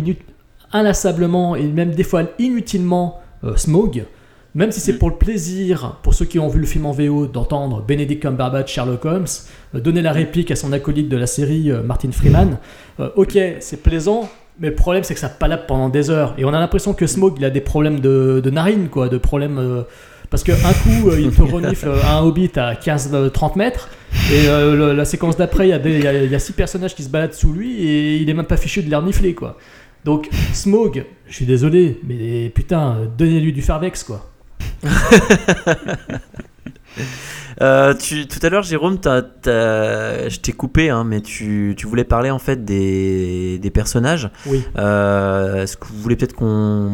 inlassablement et même des fois inutilement euh, Smaug, même si c'est pour le plaisir, pour ceux qui ont vu le film en VO, d'entendre Benedict Cumberbatch, Sherlock Holmes, euh, donner la réplique à son acolyte de la série, euh, Martin Freeman, euh, ok, c'est plaisant, mais le problème c'est que ça palabre pendant des heures. Et on a l'impression que Smaug, il a des problèmes de, de narine, quoi, de problèmes... euh, parce qu'un coup, euh, il te renifle un hobbit à 15-30 mètres, et euh, le- la séquence d'après, il y, a y a- six personnages qui se baladent sous lui, et il est même pas fichu de les renifler, quoi. Donc, Smaug, je suis désolé, mais putain, donnez-lui du Farvex, quoi. Euh, tu, tout à l'heure, Jérôme, t'as- t'as- je t'ai coupé, hein, mais tu, tu voulais parler en fait des, des personnages. Oui. Euh, Est-ce que vous voulez peut-être qu'on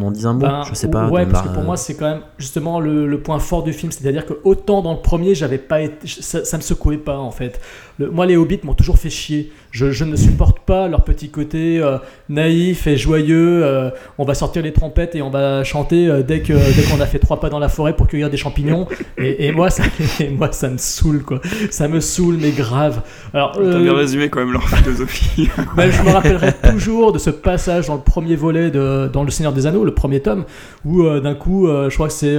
en dise un mot? Ben, Je sais pas. Ouais, parce que pour moi, c'est quand même justement le, le point fort du film. C'est-à-dire que autant dans le premier, j'avais pas été, ça, ça me secouait pas en fait. Le- moi, les hobbits m'ont toujours fait chier. Je, je ne supporte pas leur petit côté euh, naïf et joyeux. euh, on va sortir les trompettes et on va chanter euh, dès que dès qu'on a fait trois pas dans la forêt pour cueillir des champignons. Et, et moi, ça, et moi, ça me saoule quoi. Ça me saoule, mais grave. Alors, T'as bien résumé quand même leur philosophie. ben, je me rappellerai toujours de ce passage dans le premier volet de dans Le Seigneur des Anneaux, le premier tome, où d'un coup, je crois que c'est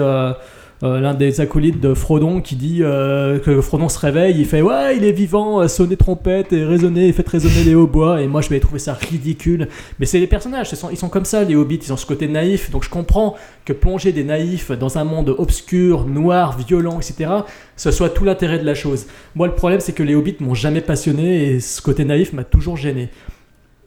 euh, l'un des acolytes de Frodon qui dit euh, que Frodon se réveille, il fait ouais, il est vivant, euh, sonnez trompette et résonnez, faites résonner les hautbois. Et moi, je vais trouver ça ridicule. Mais c'est les personnages, sont- ils sont comme ça, les hobbits, ils ont ce côté naïf. Donc je comprends que plonger des naïfs dans un monde obscur, noir, violent, etc., ce soit tout l'intérêt de la chose. Moi, le problème, c'est que les hobbits m'ont jamais passionné et ce côté naïf m'a toujours gêné.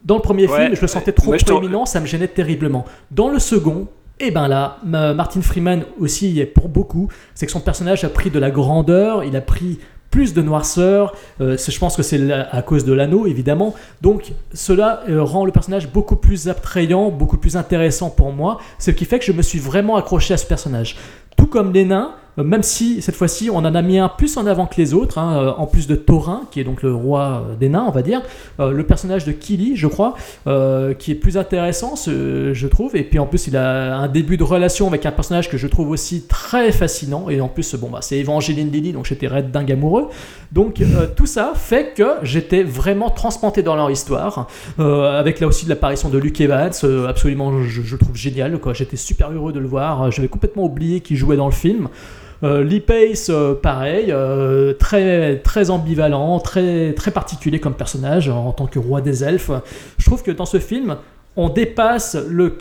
Dans le premier Ouais, film, je le sentais trop ouais, proéminent, ça me gênait terriblement. Dans le second, et ben là, Ma- Martin Freeman aussi y est pour beaucoup, c'est que son personnage a pris de la grandeur, il a pris plus de noirceur, euh, je pense que c'est à cause de l'anneau évidemment, donc cela euh, rend le personnage beaucoup plus attrayant, beaucoup plus intéressant pour moi, ce qui fait que je me suis vraiment accroché à ce personnage. Tout comme les nains, même si cette fois-ci on en a mis un plus en avant que les autres, hein, euh, en plus de Thorin, qui est donc le roi euh, des nains, on va dire, euh, le personnage de Kili, je crois, euh, qui est plus intéressant, je trouve, et puis en plus il a un début de relation avec un personnage que je trouve aussi très fascinant, et en plus, bon, bah, c'est Evangeline Lilly, donc j'étais red dingue amoureux. Donc euh, tout ça fait que j'étais vraiment transplanté dans leur histoire, euh, avec là aussi de l'apparition de Luke Evans, euh, absolument, je, je trouve génial, quoi. J'étais super heureux de le voir, euh, j'avais complètement oublié qu'il jouait dans le film. Euh, Lee Pace, euh, pareil, euh, très, très ambivalent, très, très particulier comme personnage en tant que roi des elfes. Je trouve que dans ce film, on dépasse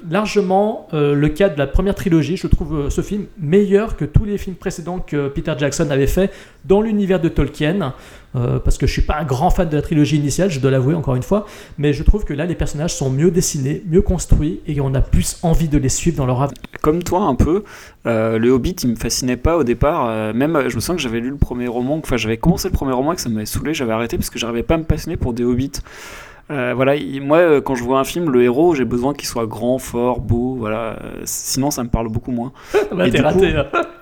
largement euh, le cadre de la première trilogie. Je trouve euh, ce film meilleur que tous les films précédents que Peter Jackson avait fait dans l'univers de Tolkien. Euh, parce que je suis pas un grand fan de la trilogie initiale, je dois l'avouer encore une fois, mais je trouve que là les personnages sont mieux dessinés, mieux construits et on a plus envie de les suivre dans leur aventure. Comme toi, un peu, euh, le Hobbit, il me fascinait pas au départ. même, je me sens que j'avais lu le premier roman, enfin, j'avais commencé le premier roman et que ça m'avait saoulé, j'avais arrêté parce que j'arrivais pas à me passionner pour des Hobbits. Euh, voilà, il- moi, euh, quand je vois un film, le héros, j'ai besoin qu'il soit grand, fort, beau, voilà. euh, sinon, ça me parle beaucoup moins. Bah, t'es coup- raté,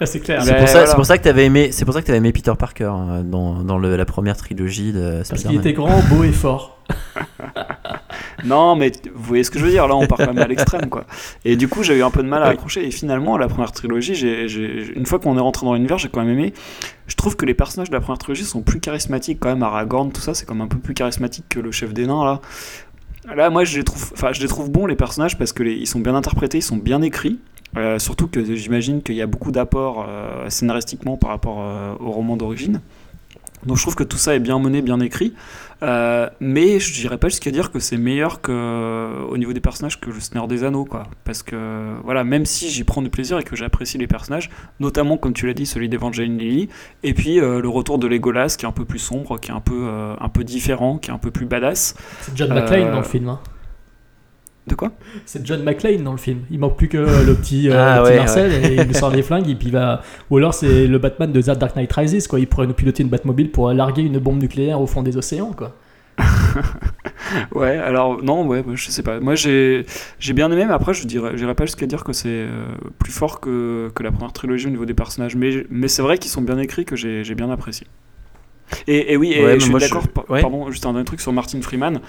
c'est clair. C'est Ben, pour, ça- voilà. c'est pour ça que t'avais aimé, c'est pour ça que t'avais aimé Peter Parker dans, dans le- la première trilogie de Parce qu'il Spider-Man. était grand, beau et fort. Non, mais vous voyez ce que je veux dire, là, on part quand même à l'extrême, quoi. Et du coup, j'ai eu un peu de mal à accrocher. Et finalement, la première trilogie, une fois qu'on est rentré dans l'univers, j'ai quand même aimé. Je trouve que les personnages de la première trilogie sont plus charismatiques, quand même. Aragorn, tout ça, c'est comme un peu plus charismatique que le chef des nains, là. Là, moi, je les trouve, enfin, je les trouve bons, les personnages, parce qu'ils sont bien interprétés, ils sont bien écrits. Euh, surtout que j'imagine qu'il y a beaucoup d'apports euh, scénaristiquement par rapport euh, au roman d'origine. Donc je trouve que tout ça est bien mené, bien écrit. Euh, mais je dirais pas jusqu'à dire que c'est meilleur que au niveau des personnages que le Seigneur des Anneaux, quoi. Parce que voilà, même si j'y prends du plaisir et que j'apprécie les personnages, notamment comme tu l'as dit, celui d'Evangeline Lilly, et puis euh, le retour de Legolas qui est un peu plus sombre, qui est un peu euh, un peu différent, qui est un peu plus badass. C'est John Euh, McClane dans le film. hein. De quoi C'est John McClane dans le film. Il manque plus que le petit, euh, Ah le petit ouais, Marcel et il lui sort les flingues et puis il va. Ou alors c'est le Batman de The Dark Knight Rises quoi. Il pourrait nous piloter une Batmobile pour larguer une bombe nucléaire au fond des océans quoi. Ouais, alors non, ouais, je sais pas. Moi, j'ai j'ai bien aimé, mais après, je dirais, j'irais pas jusqu'à dire que c'est euh, plus fort que, que la première trilogie au niveau des personnages. Mais, mais c'est vrai qu'ils sont bien écrits, que j'ai j'ai bien apprécié. Et, et oui, et Ouais, mais je suis je- d'accord. par-. Pardon, juste un dernier truc sur Martin Freeman.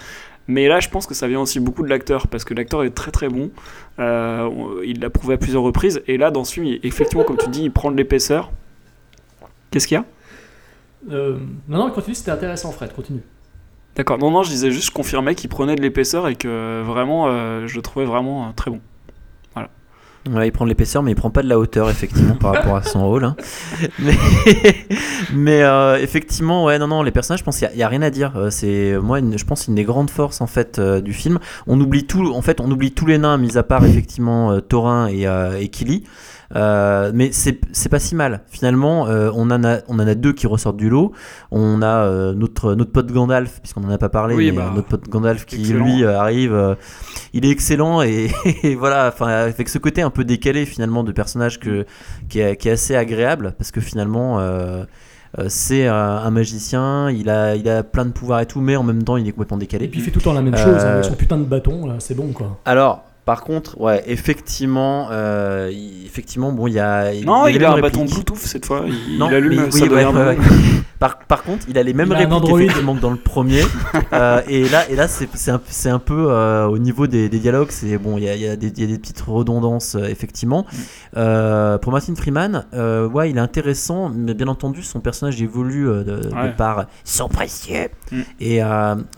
Mais là, je pense que ça vient aussi beaucoup de l'acteur, parce que l'acteur est très très bon. Euh, il l'a prouvé à plusieurs reprises. Et là, dans ce film, il- effectivement, comme tu dis, il prend de l'épaisseur. Qu'est-ce qu'il y a? Euh, non, non, continue, c'était intéressant, Fred, continue. D'accord. Non, non, je disais juste, je confirmais qu'il prenait de l'épaisseur et que vraiment, euh, je le trouvais vraiment très bon. Il prend de l'épaisseur, mais il prend pas de la hauteur, effectivement, par rapport à son rôle. hein. Mais, euh, effectivement, ouais, non, non, les personnages, je pense qu'il n'y a, rien à dire. Euh, C'est, moi, je pense, une des grandes forces, en fait, euh, du film. On oublie tout, en fait, on oublie tous les nains, mis à part, effectivement, Thorin et, et. Euh, mais c'est c'est pas si mal. Finalement, euh, on, en a, on en a deux qui ressortent du lot. On a euh, notre, notre pote Gandalf, puisqu'on en a pas parlé, Oui, mais bah, euh, notre pote Gandalf qui, excellent. lui, euh, arrive. euh, il est excellent et, et voilà, enfin, avec ce côté un peu décalé, finalement, de personnage que, qui, est, qui est assez agréable, parce que finalement. euh, euh, c'est euh, un magicien, il a, il a plein de pouvoirs et tout, mais en même temps il est complètement décalé. Et puis il fait tout le temps la même Euh, chose, hein, avec son putain de bâton, là, c'est bon quoi. Alors, par contre, ouais, effectivement, euh, il- effectivement, bon, il y a. Non, les il a un mêmes bâton. Bluetooth cette fois. Il, Non, il allume, mais ça oui, ouais, ouais. Par, par contre, il a les mêmes Il a un répliques effectivement que dans le premier. Euh, et là, et là, c'est un, un peu euh, au niveau des, des dialogues, c'est bon, il y a, il y a des, il y a des petites redondances euh, effectivement. Mm. Euh, pour Martin Freeman, euh, ouais, il est intéressant, mais bien entendu, son personnage évolue de, de par sont précieux. Mm. Et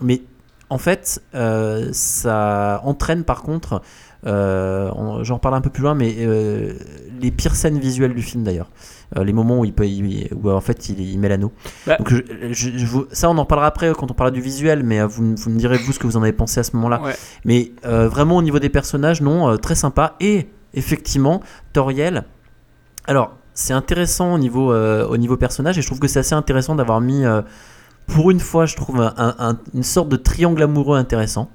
mais en fait, euh, ça entraîne par contre. euh, J'en reparle un peu plus loin, mais euh, les pires scènes visuelles du film d'ailleurs. Les moments où il peut, il- où en fait il, il met l'anneau. Donc je- je- je vous- ça on en reparlera après quand on parlera du visuel, mais vous, me- vous me direz vous ce que vous en avez pensé à ce moment-là. Ouais. Mais vraiment au niveau des personnages, non, très sympa. Et effectivement, Toriel. Alors c'est intéressant au niveau, au niveau personnage et je trouve que c'est assez intéressant d'avoir mis, pour une fois, je trouve un- un- une sorte de triangle amoureux intéressant.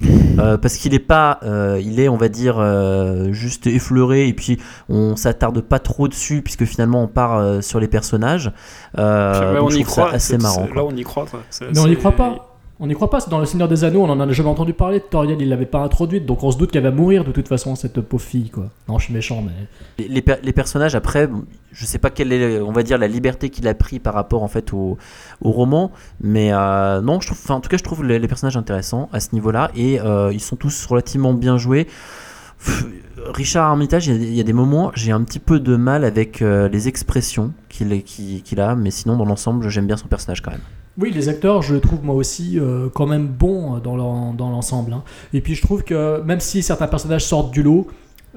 Euh, parce qu'il est pas, euh, il est, on va dire, euh, juste effleuré et puis on s'attarde pas trop dessus puisque finalement on part euh, sur les personnages. Euh, donc on y croit. assez c'est- marrant. Là, on y croit. Mais on n'y croit pas. On n'y croit pas, dans Le Seigneur des Anneaux, on en a jamais entendu parler Toriel, il l'avait pas introduite, donc on se doute qu'elle va mourir de toute façon, cette pauvre fille, quoi. Non, je suis méchant, mais. Les, les per- les personnages après, je sais pas quelle est, on va dire, la liberté qu'il a pris par rapport en fait au, au roman, mais euh, non, en tout cas, je trouve les, personnages intéressants à ce niveau-là et euh, ils sont tous relativement bien joués. Richard Armitage, il y, a- des moments, j'ai un petit peu de mal avec euh, les expressions qu'il a, mais sinon, dans l'ensemble, j'aime bien son personnage quand même. Oui, les acteurs, je les trouve moi aussi euh, quand même bons euh, dans l'en- dans l'ensemble. hein. Et puis je trouve que même si certains personnages sortent du lot,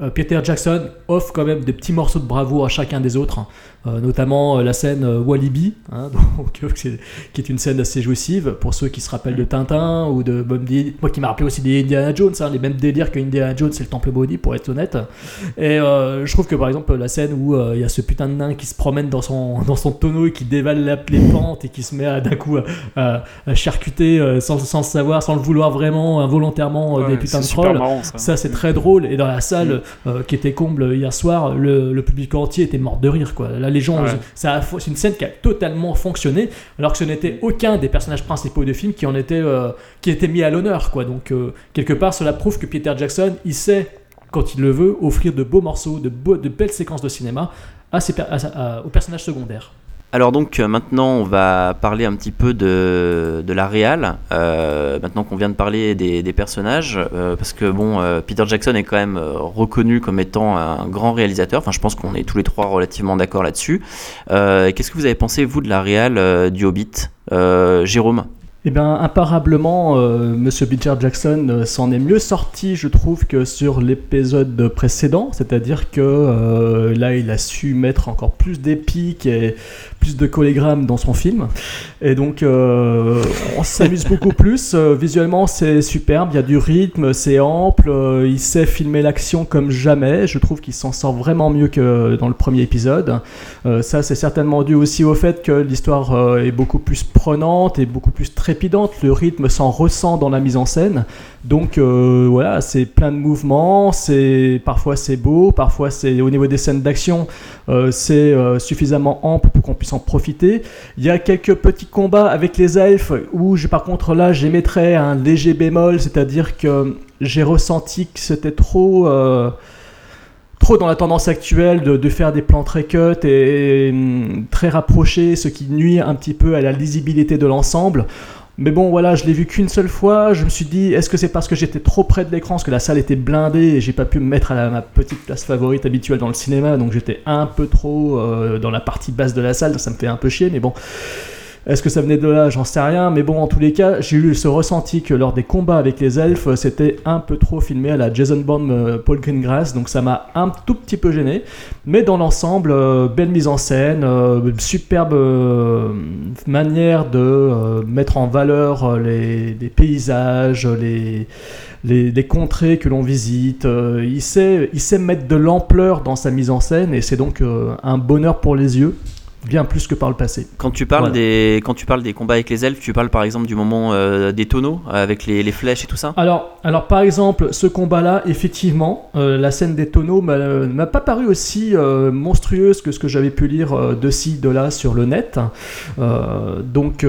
euh, Peter Jackson offre quand même des petits morceaux de bravoure à chacun des autres, hein. Notamment euh, la scène euh, Walibi, hein, donc, euh, qui est une scène assez jouissive pour ceux qui se rappellent de Tintin ou de Bob. Moi qui m'a rappelé aussi des Indiana Jones, hein, les mêmes délires que Indiana Jones, c'est le Temple Maudit pour être honnête. Et euh, je trouve que par exemple la scène où euh, il y a ce putain de nain qui se promène dans son, dans son tonneau et qui dévale la- les pentes et qui se met d'un coup à, à- à charcuter euh, sans, sans le savoir, sans le vouloir vraiment, involontairement, euh, Ouais, des putains de trolls. marrant, ça. Ça, c'est très drôle. Et dans la salle euh, qui était comble hier soir, le, le public entier était mort de rire. Quoi. Là, les gens, Ouais. ça a- c'est une scène qui a totalement fonctionné, alors que ce n'était aucun des personnages principaux du film qui en était, euh, qui était mis à l'honneur. Quoi. Donc, euh, quelque part, cela prouve que Peter Jackson, il sait, quand il le veut, offrir de beaux morceaux, de, beaux- de belles séquences de cinéma à ses per- à sa- à- aux personnages secondaires. Alors donc euh, maintenant on va parler un petit peu de, la réal, euh, maintenant qu'on vient de parler des, personnages, euh, parce que bon, Peter Jackson est quand même reconnu comme étant un grand réalisateur, enfin je pense qu'on est tous les trois relativement d'accord là-dessus. Qu'est-ce que vous avez pensé vous de la réal du Hobbit? Jérôme? Eh bien, imparablement, euh, Monsieur Jackson euh, s'en est mieux sorti, je trouve, que sur l'épisode précédent. C'est-à-dire que euh, là, il a su mettre encore plus d'épiques et plus de colligrammes dans son film. Et donc, euh, on s'amuse beaucoup plus. Visuellement, c'est superbe. Il y a du rythme, c'est ample. il sait filmer l'action comme jamais. Je trouve qu'il s'en sort vraiment mieux que dans le premier épisode. Ça, c'est certainement dû aussi au fait que l'histoire est beaucoup plus prenante et beaucoup plus traitée le rythme s'en ressent dans la mise en scène. Donc euh, voilà, c'est plein de mouvements, c'est parfois c'est beau, parfois c'est au niveau des scènes d'action, euh, c'est euh, suffisamment ample pour qu'on puisse en profiter. Il y a quelques petits combats avec les elfes où je, par contre là j'émettrais un léger bémol, c'est-à-dire que j'ai ressenti que c'était trop trop dans la tendance actuelle de, de faire des plans très cut et, hum, très rapprochés, ce qui nuit un petit peu à la lisibilité de l'ensemble. Mais bon, voilà, je l'ai vu qu'une seule fois. Je me suis dit, est-ce que c'est parce que j'étais trop près de l'écran, parce que la salle était blindée et j'ai pas pu me mettre à ma petite place favorite habituelle dans le cinéma, donc j'étais un peu trop euh, dans la partie basse de la salle, ça me fait un peu chier, mais bon. Est-ce que ça venait de là? J'en sais rien, mais bon, en tous les cas, j'ai eu ce ressenti que lors des combats avec les elfes, euh, c'était un peu trop filmé à la Jason Bourne, euh, Paul Greengrass, donc ça m'a un tout petit peu gêné. Mais dans l'ensemble, euh, belle mise en scène, superbe manière de mettre en valeur les, paysages, les, les, les contrées que l'on visite. Il, sait, il sait mettre de l'ampleur dans sa mise en scène et c'est donc un bonheur pour les yeux, bien plus que par le passé. Quand tu parles Voilà. des quand tu parles des combats avec les elfes, tu parles par exemple du moment euh, des tonneaux euh, avec les, les flèches et tout ça? Alors, alors par exemple, ce combat-là, effectivement, euh, la scène des tonneaux m'a ne m'a pas paru aussi euh, monstrueuse que ce que j'avais pu lire de ci, de là sur le net. Donc,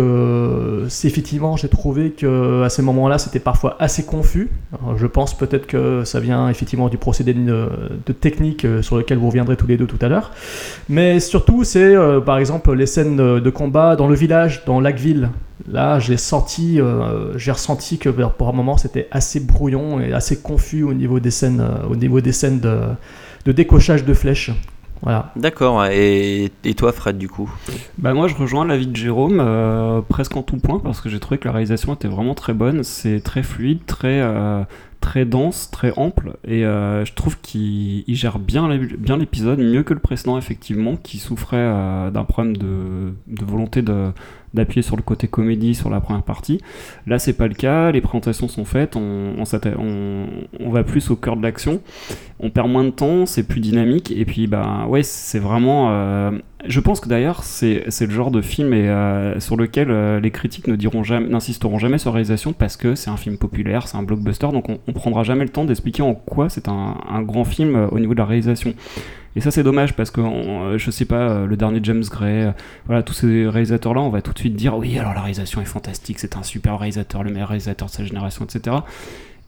c'est effectivement, j'ai trouvé que à ces moments-là, c'était parfois assez confus. Alors, je pense peut-être que ça vient effectivement du procédé de, de technique sur lequel vous reviendrez tous les deux tout à l'heure. Mais surtout, c'est par exemple les scènes de, de combat dans le village, dans Lackville. Là, j'ai senti, euh, j'ai ressenti que ben, pour un moment, c'était assez brouillon et assez confus au niveau des scènes, euh, au niveau des scènes de, de décochage de flèches. Voilà. D'accord. Et, et toi, Fred, du coup? Bah moi je rejoins l'avis de Jérôme euh, presque en tout point parce que j'ai trouvé que la réalisation était vraiment très bonne, c'est très fluide, très euh, très dense, très ample et euh, je trouve qu'il il gère bien l'é- bien l'épisode mieux que le précédent effectivement qui souffrait euh, d'un problème de volonté de d'appuyer sur le côté comédie sur la première partie. Là c'est pas le cas, les présentations sont faites, on, va plus au cœur de l'action, on perd moins de temps, c'est plus dynamique. Et puis bah ouais c'est vraiment euh, je pense que d'ailleurs, c'est le genre de film et, euh, sur lequel euh, les critiques ne diront jamais, n'insisteront jamais sur réalisation parce que c'est un film populaire, c'est un blockbuster, donc on, on prendra jamais le temps d'expliquer en quoi c'est un, grand film au niveau de la réalisation. Et ça, c'est dommage parce que euh, je sais pas, euh, le dernier James Gray, euh, voilà, tous ces réalisateurs-là, on va tout de suite dire oui, alors la réalisation est fantastique, c'est un super réalisateur, le meilleur réalisateur de sa génération, etc.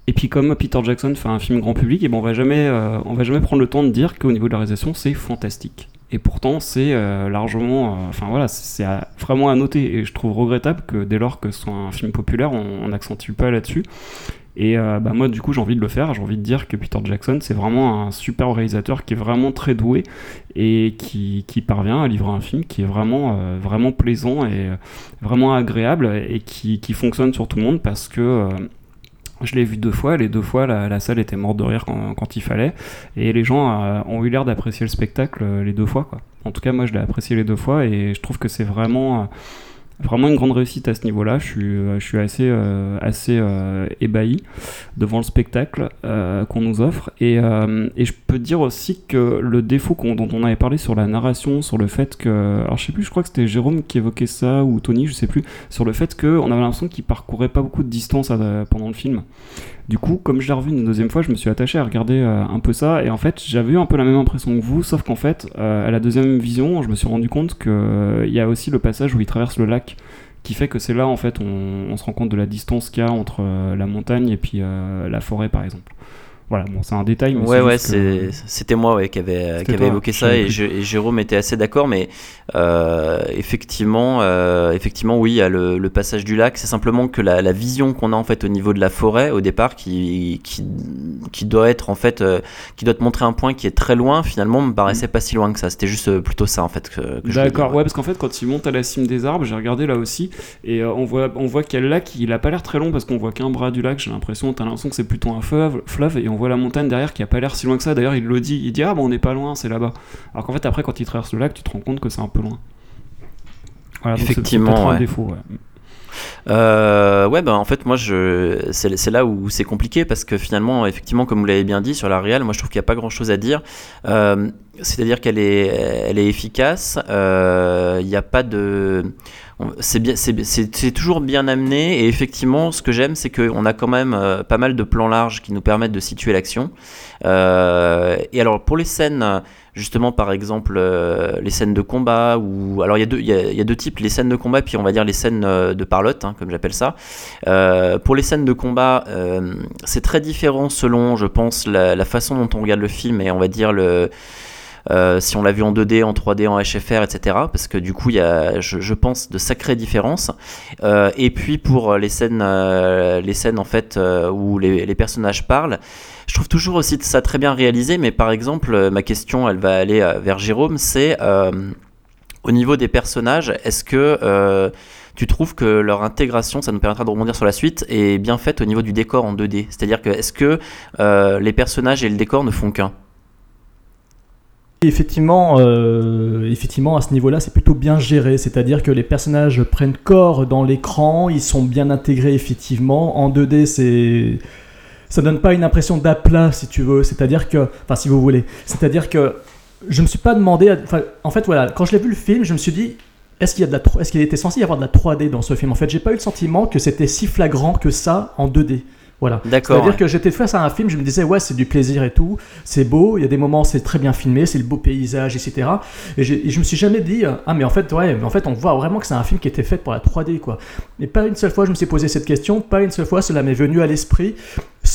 Et puis comme Peter Jackson fait un film grand public, et ben on va jamais, on va jamais prendre le temps de dire qu'au niveau de la réalisation, c'est fantastique. Et pourtant, c'est largement, enfin voilà, c'est vraiment à noter. Et je trouve regrettable que dès lors que ce soit un film populaire, on n'accentue pas là-dessus. Et euh, bah, moi, du coup, j'ai envie de le faire. J'ai envie de dire que Peter Jackson, c'est vraiment un super réalisateur qui est vraiment très doué et qui, qui parvient à livrer un film qui est vraiment, euh, vraiment plaisant et euh, vraiment agréable et qui, qui fonctionne sur tout le monde parce que. je l'ai vu deux fois, les deux fois la, la salle était morte de rire quand, quand il fallait, et les gens ont eu l'air d'apprécier le spectacle les deux fois. Quoi. En tout cas, moi je l'ai apprécié les deux fois, et je trouve que c'est vraiment, vraiment une grande réussite à ce niveau-là. Je suis, euh, je suis assez, euh, assez euh, ébahi devant le spectacle qu'on nous offre, et, et je peux dire aussi que le défaut dont on avait parlé sur la narration, sur le fait que, alors je sais plus, je crois que c'était Jérôme qui évoquait ça, ou Tony, je sais plus, sur le fait qu'on avait l'impression qu'il parcourait pas beaucoup de distance pendant le film. Du coup, comme je l'ai revu une deuxième fois, je me suis attaché à regarder euh, un peu ça, et en fait, j'avais eu un peu la même impression que vous, sauf qu'en fait, euh, à la deuxième vision, je me suis rendu compte qu'il y a aussi le passage où il traverse le lac, qui fait que c'est là, en fait, on, on se rend compte de la distance qu'il y a entre euh, la montagne et puis euh, la forêt, par exemple. Voilà, bon, c'est un détail, mais Ouais, ouais, que- c'est- c'était moi ouais, qui avait, C'était qui avait toi, évoqué ça et, plus. je- et Jérôme était assez d'accord, mais euh, effectivement, euh, effectivement, oui, il y a le, le passage du lac. C'est simplement que la, la vision qu'on a en fait au niveau de la forêt au départ, qui, qui, qui doit être en fait, euh, qui doit te montrer un point qui est très loin, finalement, me paraissait pas si loin que ça. C'était juste euh, plutôt ça en fait que, que D'accord, ouais. ouais, parce qu'en fait, quand il monte à la cime des arbres, j'ai regardé là aussi, et euh, on voit, on voit qu'il y a le lac, il a pas l'air très long parce qu'on voit qu'un bras du lac. J'ai l'impression, t'as l'impression que c'est plutôt un fleuve, fleuve, et on voit la montagne derrière qui a pas l'air si loin que ça. D'ailleurs, il le dit, il dit ah bon, on n'est pas loin, c'est là-bas. Alors qu'en fait, après, quand il traverse le lac, tu te rends compte que c'est un peu loin. Voilà, Effectivement, un ouais. défaut. ouais. Euh, ouais, ben en fait, moi, je, c'est, c'est là où c'est compliqué parce que finalement, effectivement, comme vous l'avez bien dit sur la réelle, moi, je trouve qu'il n'y a pas grand-chose à dire. Euh, c'est-à-dire qu'elle est, elle est efficace. euh, Il n'y a pas de, c'est toujours bien amené. Et effectivement, ce que j'aime, c'est qu'on a quand même euh, pas mal de plans larges qui nous permettent de situer l'action. Euh, et alors, pour les scènes justement par exemple euh, les scènes de combat ou alors il y a deux y a, deux types les scènes de combat puis on va dire les scènes de parlotte hein, comme j'appelle ça pour les scènes de combat c'est très différent selon je pense la façon dont on regarde le film et on va dire le euh, si on l'a vu en 2D, en 3D, en HFR, etc. Parce que du coup, il y a, je, pense, de sacrées différences. Euh, et puis pour les scènes, euh, les scènes en fait où les, personnages parlent, je trouve toujours aussi ça très bien réalisé. Mais par exemple, ma question, elle va aller vers Jérôme, c'est au niveau des personnages, est-ce que tu trouves que leur intégration, ça nous permettra de rebondir sur la suite, est bien faite au niveau du décor en 2D C'est-à-dire que est-ce que les personnages et le décor ne font qu'un? Effectivement, euh, effectivement, à ce niveau-là, c'est plutôt bien géré. C'est-à-dire que les personnages prennent corps dans l'écran, ils sont bien intégrés, effectivement. En 2D, c'est. Ça donne pas une impression d'aplat, si tu veux. C'est-à-dire que. Enfin, si vous voulez. C'est-à-dire que. Je me suis pas demandé. en fait, voilà, quand je l'ai vu le film, je me suis dit. Est-ce qu'il y a de la, est-ce qu'il était censé y avoir de la 3D dans ce film? En fait, j'ai pas eu le sentiment que c'était si flagrant que ça en 2D. Voilà. D'accord. C'est-à-dire que j'étais face à un film, je me disais, ouais, c'est du plaisir et tout, c'est beau, il y a des moments, c'est très bien filmé, c'est le beau paysage, etc. Et, et je me suis jamais dit, euh, ah, mais en fait, ouais, mais en fait, on voit vraiment que c'est un film qui était fait pour la 3D, quoi. Et pas une seule fois, je me suis posé cette question, pas une seule fois, cela m'est venu à l'esprit,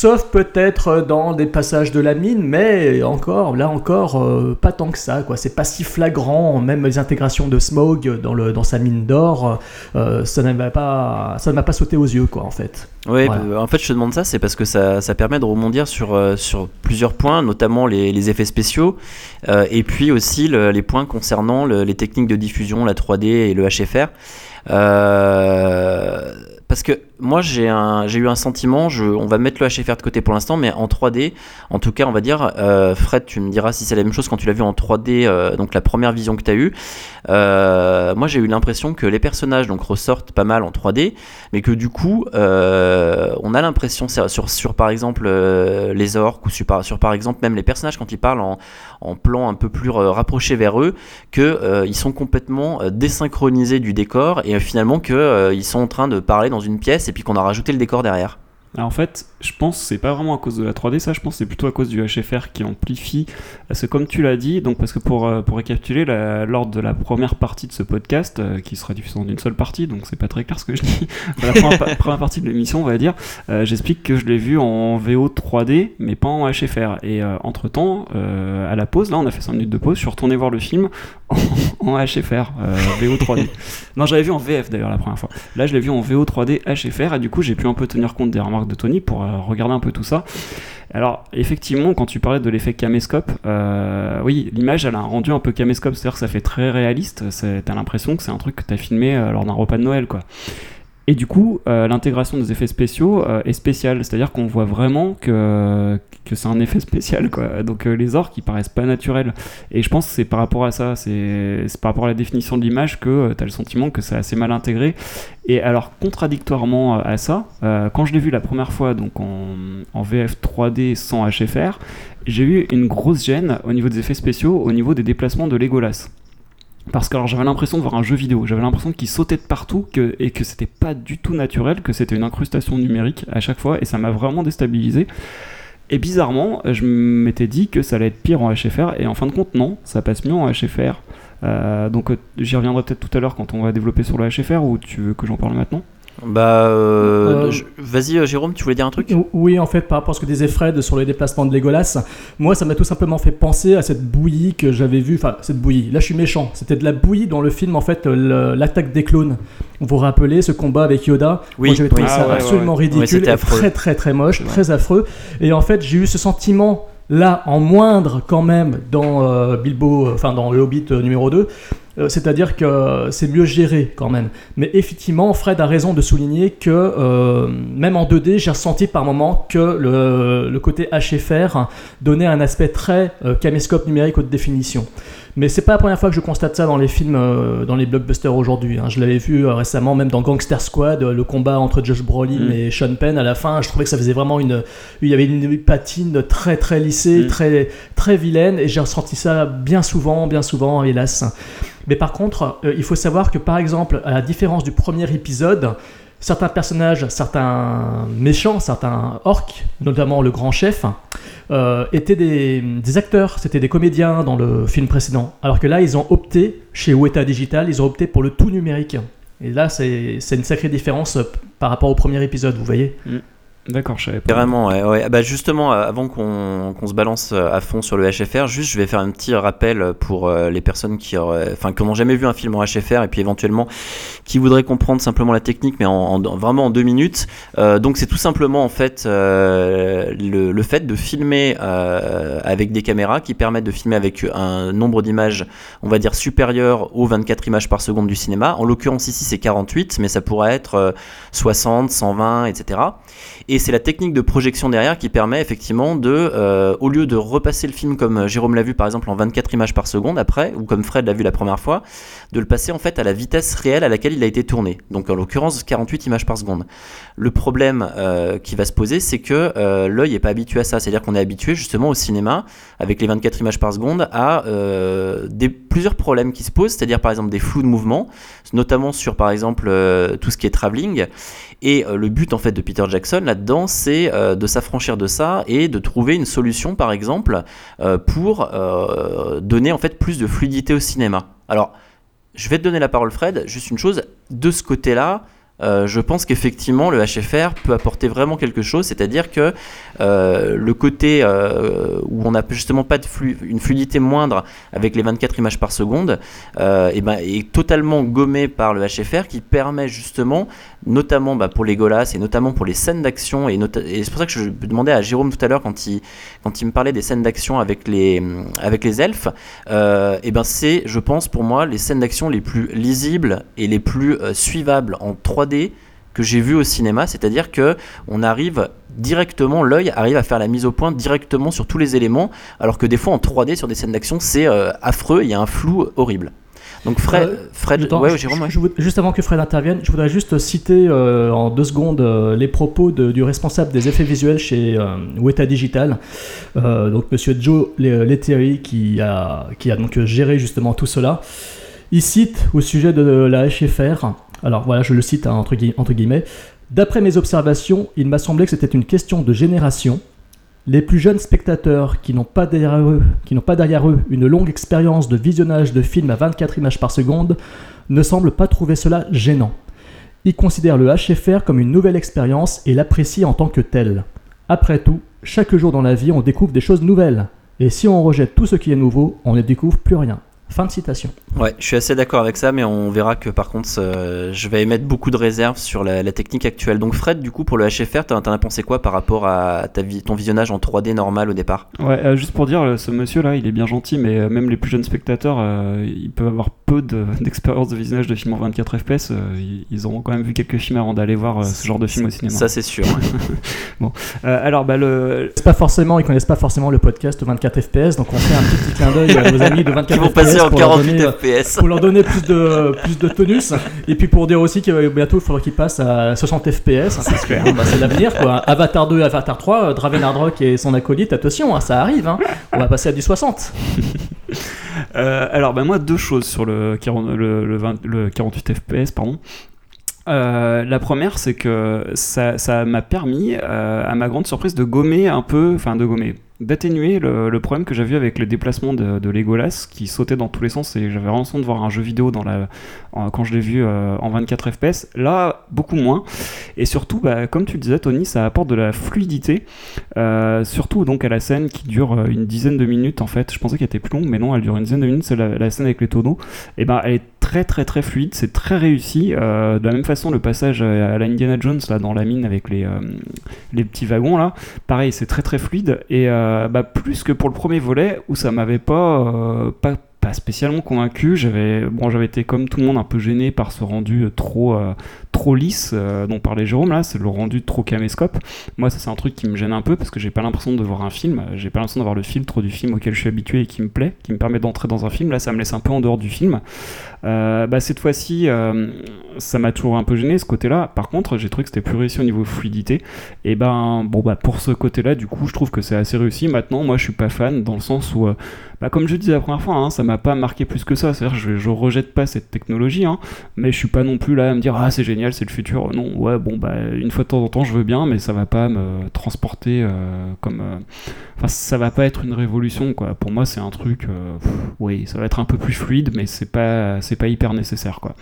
sauf peut-être dans des passages de la mine, mais encore, là encore, euh, pas tant que ça, quoi. C'est pas si flagrant, même les intégrations de Smog dans, le, dans sa mine d'or, euh, ça ne m'a pas, ça ne m'a pas sauté aux yeux, quoi, en fait. Oui, Voilà. bah, en fait, je te demande ça, c'est parce que ça, ça permet de rebondir sur, euh, sur plusieurs points, notamment les, les effets spéciaux, euh, et puis aussi le- les points concernant le- les techniques de diffusion, la 3D et le HFR. Euh, parce que moi, j'ai eu un sentiment, on va mettre le HFR de côté pour l'instant, mais en 3D, en tout cas, on va dire, euh, Fred, tu me diras si c'est la même chose quand tu l'as vu en 3D, euh, donc la première vision que tu as eue. Euh, moi, j'ai eu l'impression que les personnages donc, ressortent pas mal en 3D, mais que du coup, on a l'impression, sur, par exemple les orques, ou sur, par- exemple même les personnages quand ils parlent en, plan un peu plus rapproché vers eux, qu'ils sont complètement désynchronisés du décor, et finalement qu'ils sont en train de parler dans une pièce, et puis qu'on a rajouté le décor derrière. Alors en fait, je pense que c'est pas vraiment à cause de la 3D, ça, je pense que c'est plutôt à cause du HFR qui amplifie. Parce que comme tu l'as dit, donc parce que pour, euh, pour récapituler, lors de la première partie de ce podcast, euh, qui sera diffusé en une seule partie, donc c'est pas très clair ce que je dis, la première, pa- première partie de l'émission, on va dire, euh, j'explique que je l'ai vu en VO 3D, mais pas en HFR. Et entre temps, à la pause, là, on a fait 5 minutes de pause, je suis retourné voir le film en, en HFR, VO 3D. non, j'avais vu en VF d'ailleurs la première fois. Là, je l'ai vu en VO 3D HFR, et du coup, j'ai pu un peu tenir compte des remarques de Tony pour euh, regarder un peu tout ça. Alors, effectivement, quand tu parlais de l'effet caméscope, euh, oui, l'image, elle a un rendu un peu caméscope, c'est-à-dire que ça fait très réaliste. T'as l'impression que c'est un truc que t'as filmé euh, lors d'un repas de Noël, quoi. Et du coup, euh, l'intégration des effets spéciaux euh, est spéciale, c'est-à-dire qu'on voit vraiment que, c'est un effet spécial, quoi. Donc euh, les orques, ils paraissent pas naturels. Et je pense que c'est par rapport à ça, c'est par rapport à la définition de l'image que tu as le sentiment que c'est assez mal intégré. Et alors, contradictoirement à ça, quand je l'ai vu la première fois, donc en, en VF 3D sans HFR, j'ai eu une grosse gêne au niveau des effets spéciaux, au niveau des déplacements de Legolas. Parce que alors, j'avais l'impression de voir un jeu vidéo, j'avais l'impression qu'il sautait de partout et que c'était pas du tout naturel, que c'était une incrustation numérique à chaque fois, et ça m'a vraiment déstabilisé. Et bizarrement, je m'étais dit que ça allait être pire en HFR, et en fin de compte, non, ça passe mieux en HFR. Euh, donc euh, j'y reviendrai peut-être tout à l'heure quand on va développer sur le HFR, ou tu veux que j'en parle maintenant? Bah, euh, Euh, vas-y, euh, Jérôme, tu voulais dire un truc? Oui, en fait, par rapport à ce que disait Fred sur les déplacements de Legolas, moi, ça m'a tout simplement fait penser à cette bouillie que j'avais vue. Enfin, cette bouillie. Là, je suis méchant. C'était de la bouillie dans le film, en fait, le- l'attaque des clones. Vous vous rappelez ce combat avec Yoda? Oui, j'avais trouvé ça Ah ouais, absolument ouais, ouais. Ouais, ridicule, et très, très, très moche, très affreux. Et en fait, j'ai eu ce sentiment là en moindre quand même dans euh, Bilbo, enfin dans le Hobbit euh, numéro 2. Euh, C'est-à-dire que c'est mieux géré quand même. Mais effectivement, Fred a raison de souligner que euh, même en 2D, j'ai ressenti par moments que le, côté HFR donnait un aspect très euh, caméscope numérique haute définition. Mais c'est pas la première fois que je constate ça dans les films, euh, dans les blockbusters aujourd'hui. hein. Je l'avais vu euh, récemment, même dans Gangster Squad, euh, le combat entre Josh Brolin Mm. et Sean Penn à la fin. Je trouvais que ça faisait vraiment une. Il y avait une patine très très lissée, Mm. très, très vilaine, et j'ai ressenti ça bien souvent, bien souvent, hélas. Mais par contre, euh, il faut savoir que par exemple, à la différence du premier épisode, certains personnages, certains méchants, certains orques, notamment le grand chef, euh, étaient des, acteurs, c'était des comédiens dans le film précédent. Alors que là, ils ont opté, chez Weta Digital, ils ont opté pour le tout numérique. Et là, c'est une sacrée différence euh, par rapport au premier épisode, vous voyez D'accord, je savais pas. Ouais, ouais. Bah justement, euh, avant qu'on qu'on se balance euh, à fond sur le HFR, juste je vais faire un petit rappel pour euh, les personnes qui enfin, n'ont jamais vu un film en HFR et puis éventuellement qui voudraient comprendre simplement la technique, mais en, en- vraiment en deux minutes. Donc c'est tout simplement en fait le, le fait de filmer avec des caméras qui permettent de filmer avec un nombre d'images, on va dire supérieur aux 24 images par seconde du cinéma. En l'occurrence ici c'est 48, mais ça pourrait être euh, 60, 120, etc. Et c'est la technique de projection derrière qui permet effectivement de, euh, au lieu de repasser le film comme Jérôme l'a vu par exemple en 24 images par seconde après, ou comme Fred l'a vu la première fois, de le passer en fait à la vitesse réelle à laquelle il a été tourné. Donc en l'occurrence 48 images par seconde. Le problème euh, qui va se poser, c'est que euh, l'œil n'est pas habitué à ça. C'est-à-dire qu'on est habitué justement au cinéma, avec les 24 images par seconde, à euh, plusieurs problèmes qui se posent, c'est-à-dire par exemple des flous de mouvement, notamment sur par exemple euh, tout ce qui est travelling. Et euh, le but en fait de Peter Jackson là-dedans, c'est euh, de s'affranchir de ça et de trouver une solution par exemple euh, pour donner en fait plus de fluidité au cinéma. Alors, je vais te donner la parole Fred, juste une chose, de ce côté-là, je pense qu'effectivement le HFR peut apporter vraiment quelque chose, c'est-à-dire que le côté où on n'a justement pas de flu- une fluidité moindre avec les 24 images par seconde, et ben, est totalement gommé par le HFR qui permet justement, notamment bah, pour les Golas et notamment pour les scènes d'action, et, c'est pour ça que je demandais à Jérôme tout à l'heure quand il, me parlait des scènes d'action avec les, avec les elfes, euh, et ben c'est, je pense, pour moi, les scènes d'action les plus lisibles et les plus euh, suivables en 3D que j'ai vu au cinéma, c'est-à-dire que on arrive directement, l'œil arrive à faire la mise au point directement sur tous les éléments, alors que des fois en 3D sur des scènes d'action c'est euh, affreux, il y a un flou horrible. Donc Fred, Euh, Fred, Attends, ouais, je- Jérôme, ouais. je voud- juste avant que Fred intervienne, je voudrais juste citer euh, en deux secondes euh, les propos de- du responsable des effets visuels chez euh, Weta Digital, donc Monsieur Joe Le- Lettieri, qui a, qui a donc géré justement tout cela. Il cite au sujet de la HFR, alors voilà, je le cite hein, entre, gui- entre guillemets, D'après mes observations, il m'a semblé que c'était une question de génération. Les plus jeunes spectateurs qui n'ont pas derrière eux, une longue expérience de visionnage de films à 24 images par seconde ne semblent pas trouver cela gênant. Ils considèrent le HFR comme une nouvelle expérience et l'apprécient en tant que telle. Après tout, chaque jour dans la vie, on découvre des choses nouvelles. Et si on rejette tout ce qui est nouveau, on ne découvre plus rien. Fin de citation. Ouais, je suis assez d'accord avec ça, mais on verra que par contre, euh, je vais émettre beaucoup de réserves sur la, la technique actuelle. Donc Fred, du coup, pour le HFR, t'en t'en as pensé quoi par rapport à ta vi- ton visionnage en 3D normal au départ? Ouais, euh, juste pour dire, euh, ce monsieur-là, il est bien gentil, mais euh, même les plus jeunes spectateurs, euh, ils peuvent avoir peu de- d'expérience de, visionnage de films en 24 FPS. euh, ils, ils auront quand même vu quelques films avant d'aller voir euh, ce genre de film au cinéma. Ça, c'est sûr. bon, Euh, alors, bah, le. C'est pas forcément, ils connaissent pas forcément le podcast 24 FPS, donc on fait un petit, petit clin d'œil à nos amis de 24 Qui vont FPS pour leur 48 donner, euh, FPS. pour leur donner plus de plus de tonus, et puis pour dire aussi que euh, bientôt il faudra qu'ils passent à 60 FPS. que, hein, bah, c'est l'avenir quoi. Avatar 2, Avatar 3, euh, Draven Hardrock et son acolyte, attention, hein, ça arrive. hein. On va passer à du 60. Euh, alors, bah, moi, deux choses sur le, 40 le, le 20 le 48 FPS, pardon. Euh, la première, c'est que ça ça m'a permis, euh, à ma grande surprise, de gommer un peu, enfin de gommer, d'atténuer le, problème que j'avais eu avec le déplacement de, Legolas qui sautait dans tous les sens et j'avais l'impression de voir un jeu vidéo dans la, quand je l'ai vu euh, en 24 FPS. Là, beaucoup moins. Et surtout, bah, comme tu le disais, Tony, ça apporte de la fluidité, euh, surtout donc à la scène qui dure euh, une dizaine de minutes en fait. Je pensais qu'elle était plus longue, mais non, elle dure une dizaine de minutes. C'est la, scène avec les tonneaux. Et est très très très fluide, c'est très réussi. Euh, de la même façon, le passage à la Indiana Jones là dans la mine avec les, euh, les petits wagons là, pareil, c'est très très fluide. Et euh, bah, plus que pour le premier volet où ça m'avait pas, pas pas spécialement convaincu. J'avais bon, j'avais été comme tout le monde un peu gêné par ce rendu trop trop lisse euh, dont parlait Jérôme là, c'est le rendu trop caméscope. Moi, ça c'est un truc qui me gêne un peu parce que j'ai pas l'impression de voir un film, j'ai pas l'impression d'avoir le filtre du film auquel je suis habitué et qui me plaît, qui me permet d'entrer dans un film. Là, ça me laisse un peu en dehors du film. Euh, bah, cette fois-ci, euh, ça m'a toujours un peu gêné ce côté-là. Par contre, j'ai trouvé que c'était plus réussi au niveau fluidité. Et ben, bon, bah, pour ce côté-là, du coup, je trouve que c'est assez réussi. Maintenant, moi, je suis pas fan dans le sens où, bah, comme je disais la première fois, hein, ça m'a pas marqué plus que ça. C'est-à-dire, je, je rejette pas cette technologie, hein, mais je suis pas non plus là à me dire, ah, c'est génial, c'est le futur. Non, ouais, bon, bah, une fois de temps en temps, je veux bien, mais ça va pas me transporter comme. Enfin, ça va pas être une révolution, quoi. Pour moi, c'est un truc, pff, oui, ça va être un peu plus fluide, mais c'est pas c'est pas hyper nécessaire quoi.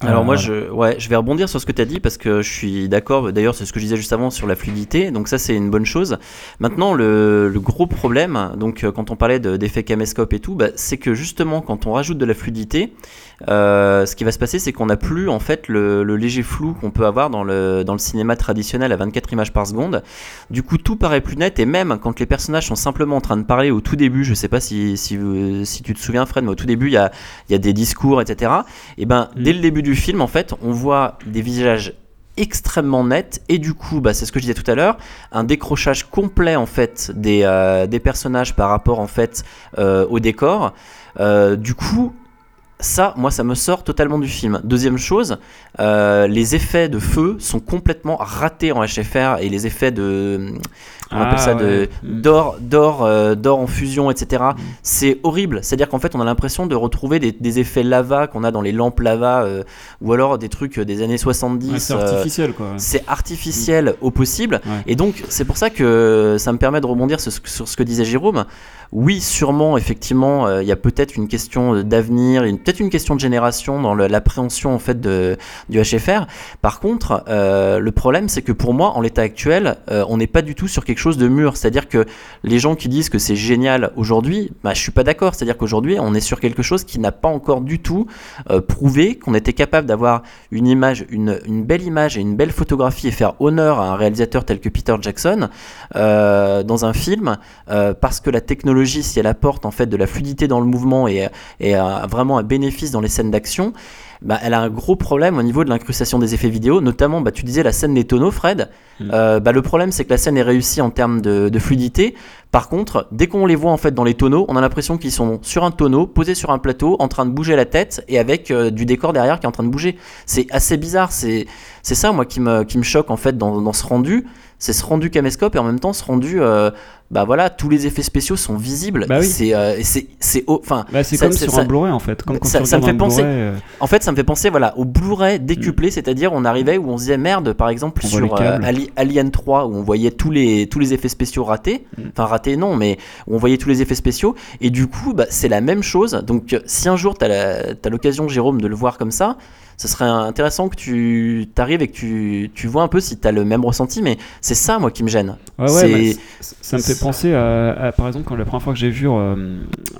Alors moi, je, ouais, je vais rebondir sur ce que tu as dit parce que je suis d'accord. D'ailleurs, c'est ce que je disais juste avant sur la fluidité. Donc ça, c'est une bonne chose. Maintenant, le, le gros problème, donc euh, quand on parlait d'effet caméscope et tout, bah, c'est que justement, quand on rajoute de la fluidité, euh, ce qui va se passer, c'est qu'on n'a plus en fait le, le léger flou qu'on peut avoir dans le, dans le cinéma traditionnel à 24 images par seconde. Du coup, tout paraît plus net et même quand les personnages sont simplement en train de parler au tout début, je sais pas si, si, si tu te souviens, Fred, mais au tout début, il y a, y a des discours, etc. Et ben, dès le début du film, en fait, on voit des visages extrêmement nets et du coup bah, c'est ce que je disais tout à l'heure un décrochage complet en fait des, euh, personnages par rapport en fait euh, au décor euh, du coup ça, moi, ça me sort totalement du film. Deuxième chose, les effets de feu sont complètement ratés en HFR et les effets de, on appelle Ah, ça de d'or, d'or, euh, d'or en fusion, etc. C'est horrible. C'est-à-dire qu'en fait, on a l'impression de retrouver des, des effets lava qu'on a dans les lampes lava, euh, ou alors des trucs des années 70. Ouais, c'est euh, artificiel, quoi. C'est artificiel au possible. Ouais. Et donc, c'est pour ça que ça me permet de rebondir sur, ce- sur ce que disait Jérôme. Oui, sûrement, effectivement, euh, il y a peut-être une question d'avenir, peut-être une question de génération dans l'appréhension en fait de, du HFR. Par contre, euh, le problème, c'est que pour moi, en l'état actuel, euh, on n'est pas du tout sur quelque de mûr. C'est-à-dire que les gens qui disent que c'est génial aujourd'hui, bah, je suis pas d'accord. C'est-à-dire qu'aujourd'hui, on est sur quelque chose qui n'a pas encore du tout euh, prouvé qu'on était capable d'avoir une image, une, belle image et une belle photographie et faire honneur à un réalisateur tel que Peter Jackson euh, dans un film, euh, parce que la technologie, si elle apporte en fait de la fluidité dans le mouvement et, vraiment un bénéfice dans les scènes d'action, bah, elle a un gros problème au niveau de l'incrustation des effets vidéo, notamment, bah, tu disais la scène des tonneaux, Fred. Euh, bah, le problème, c'est que la scène est réussie en termes de, de fluidité. Par contre, dès qu'on les voit en fait dans les tonneaux, on a l'impression qu'ils sont sur un tonneau, posés sur un plateau, en train de bouger la tête et avec euh, du décor derrière qui est en train de bouger. C'est assez bizarre. C'est c'est ça, moi, qui me, qui me choque en fait dans, dans ce rendu. C'est ce rendu caméscope et en même temps ce rendu, euh, bah voilà, tous les effets spéciaux sont visibles. Bah oui. C'est, euh, c'est, enfin, Bah, c'est comme sur ça- un Blu-ray en fait. Comme ça, ça me fait penser. Euh, En fait, ça me fait penser voilà au Blu-ray décuplé, c'est-à-dire on arrivait où on se disait merde, par exemple On sur euh. Ali- Alien 3 où on voyait tous les tous les effets spéciaux ratés, enfin ratés non, mais où on voyait tous les effets spéciaux et du coup bah, c'est la même chose. Donc si un jour tu as l'occasion Jérôme de le voir comme ça, ce serait intéressant que tu t'arrives et que tu, tu vois un peu si tu as le même ressenti, mais c'est ça moi qui me gêne. Ouais, ouais, ça me fait penser à, à, par exemple, quand la première fois que j'ai vu euh,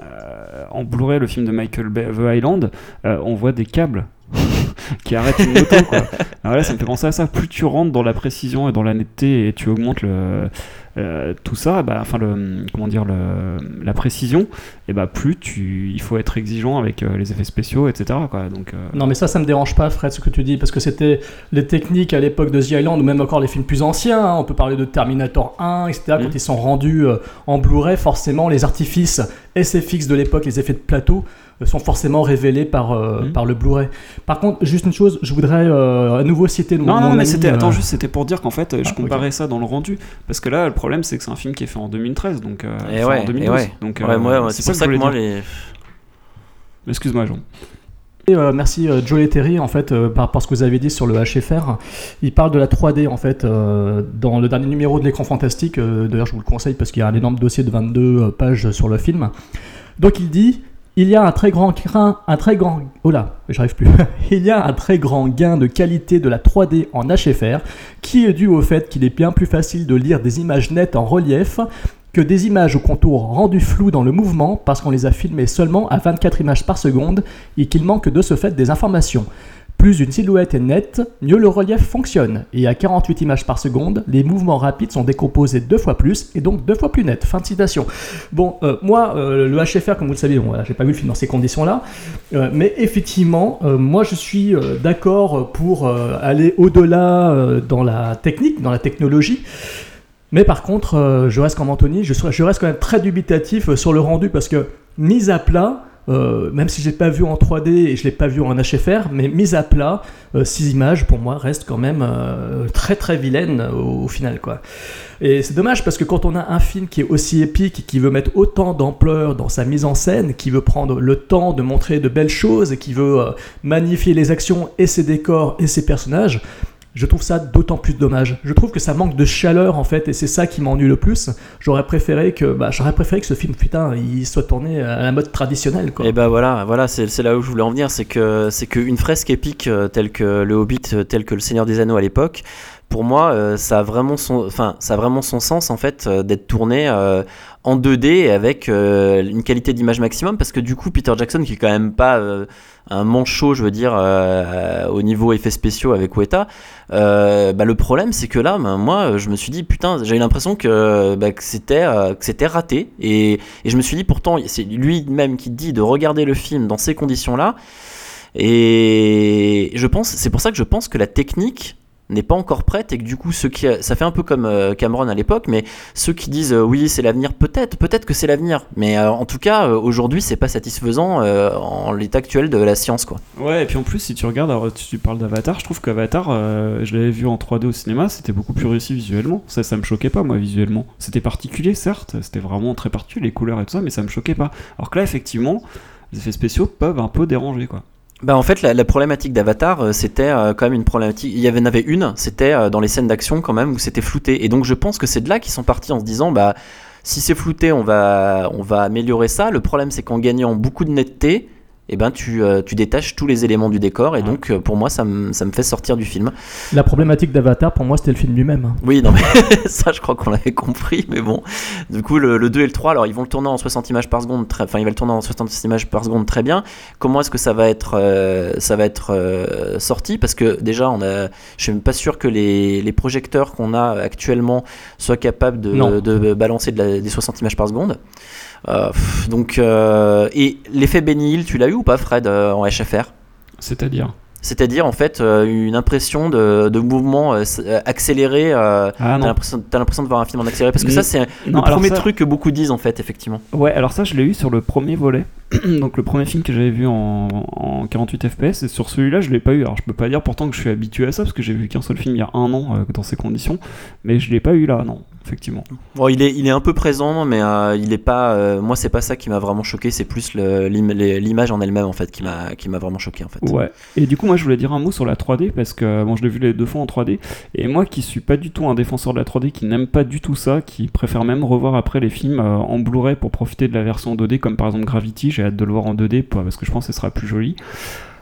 euh, en Blu-ray le film de Michael Bay, The Island, euh, on voit des câbles qui arrêtent une moto. Quoi. Alors là, ça me fait penser à ça. Plus tu rentres dans la précision et dans la netteté et tu augmentes le, euh, tout ça, bah, enfin le, comment dire, le, la précision, et bah plus tu, il faut être exigeant avec euh, les effets spéciaux, etc. Quoi. Donc, euh, Non, mais ça, ça me dérange pas, Fred, ce que tu dis, parce que c'était les techniques à l'époque de The Island, ou même encore les films plus anciens. hein. On peut parler de Terminator 1, etc. Quand Mm. ils sont rendus en Blu-ray, forcément, les artifices SFX de l'époque, les effets de plateau, sont forcément révélés par, euh, Mm. par le Blu-ray. Par contre, juste une chose, je voudrais euh, à nouveau citer mon, Non, non, mon mais c'était, euh, attends, juste, c'était pour dire qu'en fait, euh, je Ah, comparais ça dans le rendu. Parce que là, le problème, c'est que c'est un film qui est fait en 2013, donc. euh, Et ouais, en et 2012. ouais. Donc, Ouais, euh, moi, ouais, c'est pour ça que moi, les- Excuse-moi, Jean. Et, euh, merci euh, Joe Terry en fait euh, par à ce que vous avez dit sur le HFR. Il parle de la 3D en fait euh, dans le dernier numéro de l'écran fantastique. euh, D'ailleurs je vous le conseille parce qu'il y a un énorme dossier de 22 euh, pages sur le film. Donc il dit il y a un très grand gain, de qualité de la 3D en HFR qui est dû au fait qu'il est bien plus facile de lire des images nettes en relief que des images au contour rendues floues dans le mouvement parce qu'on les a filmées seulement à 24 images par seconde et qu'il manque de ce fait des informations. Plus une silhouette est nette, mieux le relief fonctionne. Et à 48 images par seconde, les mouvements rapides sont décomposés deux fois plus et donc deux fois plus net. Fin de citation. Bon, euh, moi, euh, le HFR, comme vous le savez, bon, j'ai pas vu le film dans ces conditions-là, euh, mais effectivement, moi je suis d'accord pour aller au-delà dans la technique, dans la technologie. Mais par contre, je reste comme Anthony, je, reste quand même très dubitatif sur le rendu parce que mise à plat, euh, même si je l'ai pas vu en 3D et je l'ai pas vu en HFR, mais mise à plat, euh, ces images pour moi restent quand même euh, très très vilaines au, au final quoi. Et c'est dommage parce que quand on a un film qui est aussi épique, qui veut mettre autant d'ampleur dans sa mise en scène, qui veut prendre le temps de montrer de belles choses, qui veut euh, magnifier les actions et ses décors et ses personnages, je trouve ça d'autant plus dommage. Je trouve que ça manque de chaleur en fait, et c'est ça qui m'ennuie le plus. J'aurais préféré que, bah, j'aurais préféré que ce film, putain, il soit tourné à la mode traditionnelle quoi. Et bah voilà, voilà, c'est c'est là où je voulais en venir, c'est que c'est qu'une fresque épique euh, telle que le Hobbit, euh, telle que le Seigneur des Anneaux à l'époque, pour moi, euh, ça a vraiment son, enfin, ça a vraiment son sens en fait euh, d'être tourné euh, en 2D et avec une qualité d'image maximum, parce que du coup, Peter Jackson, qui est quand même pas un manchot, je veux dire, au niveau effets spéciaux avec Weta, bah, le problème, c'est que là, ben, moi, je me suis dit, putain, j'ai eu l'impression que, bah, que c'était raté, et, et je me suis dit, pourtant, c'est lui-même qui dit de regarder le film dans ces conditions-là, et je pense, c'est pour ça que je pense que la technique n'est pas encore prête et que du coup ceux qui ça fait un peu comme euh, Cameron à l'époque mais ceux qui disent euh, oui c'est l'avenir peut-être peut-être que c'est l'avenir mais euh, en tout cas aujourd'hui c'est pas satisfaisant en l'état actuel de la science quoi Ouais, et puis en plus, si tu regardes, alors, tu parles d'Avatar, je trouve qu'Avatar, je l'avais vu en 3D au cinéma, c'était beaucoup plus réussi visuellement. Ça, ça me choquait pas, moi, visuellement. C'était particulier, certes, c'était vraiment très particulier, les couleurs et tout ça, mais ça me choquait pas. Alors que là, effectivement, les effets spéciaux peuvent un peu déranger, quoi. Bah en fait la, problématique d'Avatar euh, c'était euh, quand même une problématique il y en avait une c'était euh, dans les scènes d'action quand même où c'était flouté. Et donc je pense que c'est de là qu'ils sont partis en se disant bah si c'est flouté on va on va améliorer ça. Le problème c'est qu'en gagnant beaucoup de netteté et ben tu, euh, tu détaches tous les éléments du décor et donc euh, pour moi ça me ça me fait sortir du film La problématique d'Avatar, pour moi, c'était le film lui-même. hein. oui, non, mais ça, je crois qu'on l'avait compris, mais bon. Du coup, le, le 2 et le 3, alors ils vont le tourner en 60 images par seconde, très- enfin, ils vont le tourner en 60 images par seconde très bien. Comment est-ce que ça va être, euh, ça va être sorti? Parce que déjà, on a, je suis même pas sûr que les, les projecteurs qu'on a actuellement soient capables de, de balancer de la- des 60 images par seconde. Euh, donc, euh, et l'effet Benny tu l'as eu ou pas, Fred, euh, en HFR C'est-à-dire? C'est-à-dire en fait euh, une impression de, de mouvement euh, euh, accéléré. euh, Ah t'as l'impression, de voir un film en accéléré parce que ça c'est le premier ça- truc que beaucoup disent en fait effectivement. Ouais, alors ça, je l'ai eu sur le premier volet. Donc le premier film que j'avais vu en, en 48 FPS, et sur celui-là, je l'ai pas eu. Alors je peux pas dire pourtant que je suis habitué à ça, parce que j'ai vu qu'un seul film il y a un an dans ces conditions, mais je l'ai pas eu là, non, effectivement. Bon, il est il est un peu présent mais il est pas. moi c'est pas ça qui m'a vraiment choqué, c'est plus l'image en elle-même en fait qui m'a qui m'a vraiment choqué en fait. Ouais. Et du coup, moi, je voulais dire un mot sur la 3D parce que bon, je l'ai vu les deux fois en 3D. Et moi, qui suis pas du tout un défenseur de la 3D, qui n'aime pas du tout ça, qui préfère même revoir après les films euh, en Blu-ray pour profiter de la version 2D, comme par exemple Gravity. J'ai hâte de le voir en 2D pour- parce que je pense que ce sera plus joli.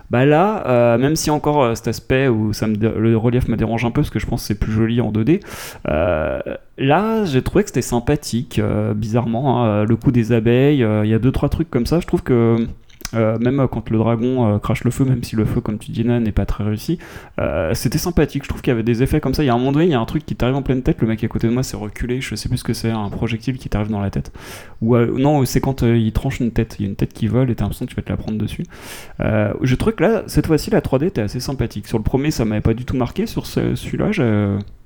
Bah là, euh, même si encore euh, cet aspect où le relief me dérange un peu parce que je pense que c'est plus joli en 2D, euh, là j'ai trouvé que c'était sympathique, bizarrement. hein, le coup des abeilles, il y a deux trois trucs comme ça. Je trouve que euh, même quand le dragon euh, crache le feu, même si le feu, comme tu dis, n'est pas très réussi, euh, c'était sympathique. Je trouve qu'il y avait des effets comme ça. Il y a un moment donné, il y a un truc qui t'arrive en pleine tête. Le mec à côté de moi s'est reculé. Je sais plus ce que c'est, un projectile qui t'arrive dans la tête. Ou non, c'est quand il tranche une tête. Il y a une tête qui vole et t'as l'impression que tu vas te la prendre dessus. Je trouve que là, cette fois-ci, la 3D était assez sympathique. Sur le premier, ça m'avait pas du tout marqué. Sur ce- celui-là,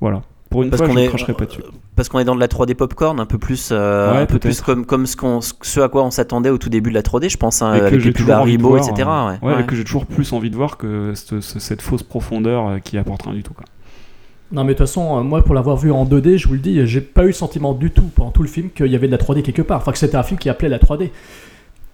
voilà. Pour une Parce fois, qu'on je ne est- cracherai pas dessus. Parce qu'on est dans de la 3D popcorn, un peu plus, euh, Ouais, un peu plus comme, comme ce, qu'on- ce à quoi on s'attendait au tout début de la 3D, je pense, hein, Et avec les pubs Haribo, voir, etc. euh, ouais. ouais, Ouais. et que j'ai toujours plus envie de voir que cette, ce- cette fausse profondeur euh, qui apporte rien du tout. Quoi. Non, mais de toute façon, euh, moi, pour l'avoir vu en 2D, je vous le dis, j'ai pas eu le sentiment du tout pendant tout le film qu'il y avait de la 3D quelque part. Enfin, que c'était un film qui appelait la 3D.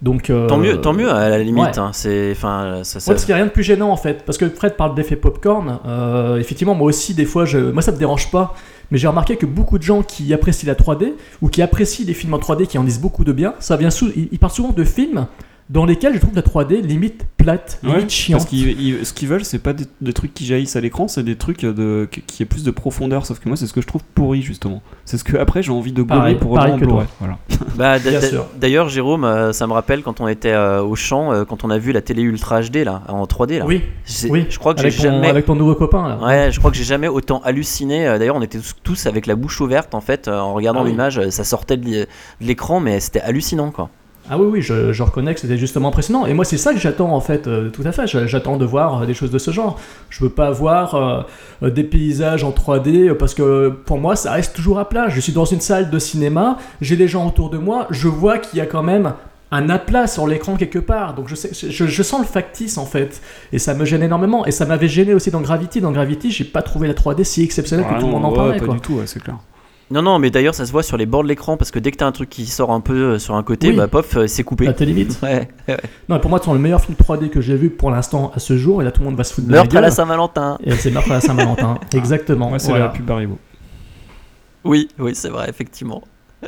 Donc. euh, Tant mieux, tant mieux à la limite. ouais. hein, c'est, enfin, ça, ça- Ouais, parce qu'il n'y a rien de plus gênant en fait. Parce que Fred parle d'effet popcorn. Euh, effectivement, moi aussi, des fois, je... moi ça me dérange pas. Mais j'ai remarqué que beaucoup de gens qui apprécient la 3D ou qui apprécient les films en 3D qui en disent beaucoup de bien, ça vient sous... ils ils parlent souvent de films dans lesquels je trouve la 3D limite plate, limite Ouais, chiante. Parce qu'ils ils- ce qu'ils veulent, c'est pas des, des trucs qui jaillissent à l'écran, c'est des trucs de, qui aient plus de profondeur. Sauf que moi, c'est ce que je trouve pourri justement. C'est ce que après j'ai envie de gommer pour pareil revoir en que toi. Blu-ray. Voilà. Bah. D'ailleurs, Jérôme, euh, ça me rappelle quand on était euh, au champ, euh, quand on a vu la télé Ultra HD là, en 3D là. Oui, oui. Je crois que j'ai jamais. avec ton nouveau copain là. Ouais, je crois que j'ai jamais autant halluciné. D'ailleurs, on était tous, tous avec la bouche ouverte en fait, en regardant Ah oui. l'image. Ça sortait de l'écran, mais c'était hallucinant quoi. Ah oui, oui, je, je reconnais que c'était justement impressionnant. Et moi, c'est ça que j'attends, en fait, euh, tout à fait. J'attends de voir euh, des choses de ce genre. Je veux pas voir euh, des paysages en 3D, euh, parce que pour moi, ça reste toujours à plat. Je suis dans une salle de cinéma, j'ai des gens autour de moi, je vois qu'il y a quand même un aplat sur l'écran quelque part. Donc je, sais, je, je sens le factice, en fait. Et ça me gêne énormément. Et ça m'avait gêné aussi dans Gravity. Dans Gravity, j'ai pas trouvé la 3D si exceptionnelle Ah que tout le monde en ouais, parlait, pas quoi. du tout, ouais, c'est clair. Non, non, mais d'ailleurs, ça se voit sur les bords de l'écran parce que dès que t'as un truc qui sort un peu euh, sur un côté, Oui. bah pof, euh, c'est coupé. Là, t'es limite. Ouais, ouais. Non, pour moi, c'est le meilleur film 3D que j'ai vu pour l'instant à ce jour. Et là, tout le monde va se foutre de Meurtre à la. Saint-Valentin. Et c'est Meurtre à la Saint-Valentin. Exactement. Ouais, c'est voilà. la pub Haribo. Oui, oui, c'est vrai, effectivement.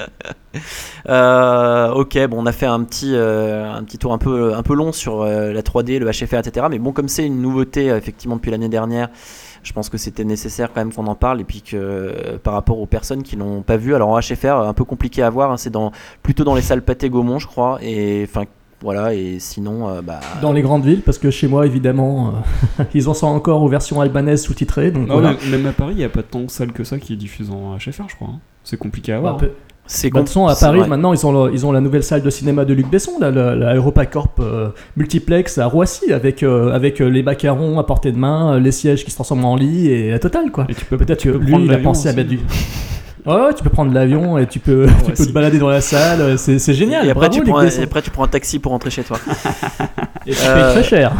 Euh, ok, bon, on a fait un petit, euh, un petit tour un peu, un peu long sur euh, la 3D, le HFR, etc. Mais bon, comme c'est une nouveauté, euh, effectivement, depuis l'année dernière, je pense que c'était nécessaire quand même qu'on en parle. Et puis que euh, par rapport aux personnes qui l'ont pas vu, alors en HFR, un peu compliqué à voir, hein, c'est dans, plutôt dans les salles Pathé Gaumont, je crois. Et enfin, voilà, et sinon, euh, bah. Dans les grandes villes, parce que chez moi, évidemment, euh, ils en sont encore aux versions albanaises sous-titrées. Donc Non, voilà. même, même à Paris, il n'y a pas tant de salles que ça qui diffusent en HFR, je crois. hein. C'est compliqué à voir. Bah, C'est Bah, façon, à Paris, vrai. maintenant, ils ont, le- ils ont la nouvelle salle de cinéma de Luc Besson, là, la, la EuropaCorp euh, Multiplex à Roissy, avec, euh, avec euh, les macarons à portée de main, euh, les sièges qui se transforment en lit et la totale, quoi. Et tu peux Peut-être que tu peux lui, prendre il a l'avion pensé à aussi. mettre du. Ouais, ouais, tu peux prendre l'avion et tu peux, tu peux te balader dans la salle, c'est c'est génial. et après, bravo, tu prends un, Besson. et après, tu prends un taxi pour rentrer chez toi. Et tu Euh, payes très cher.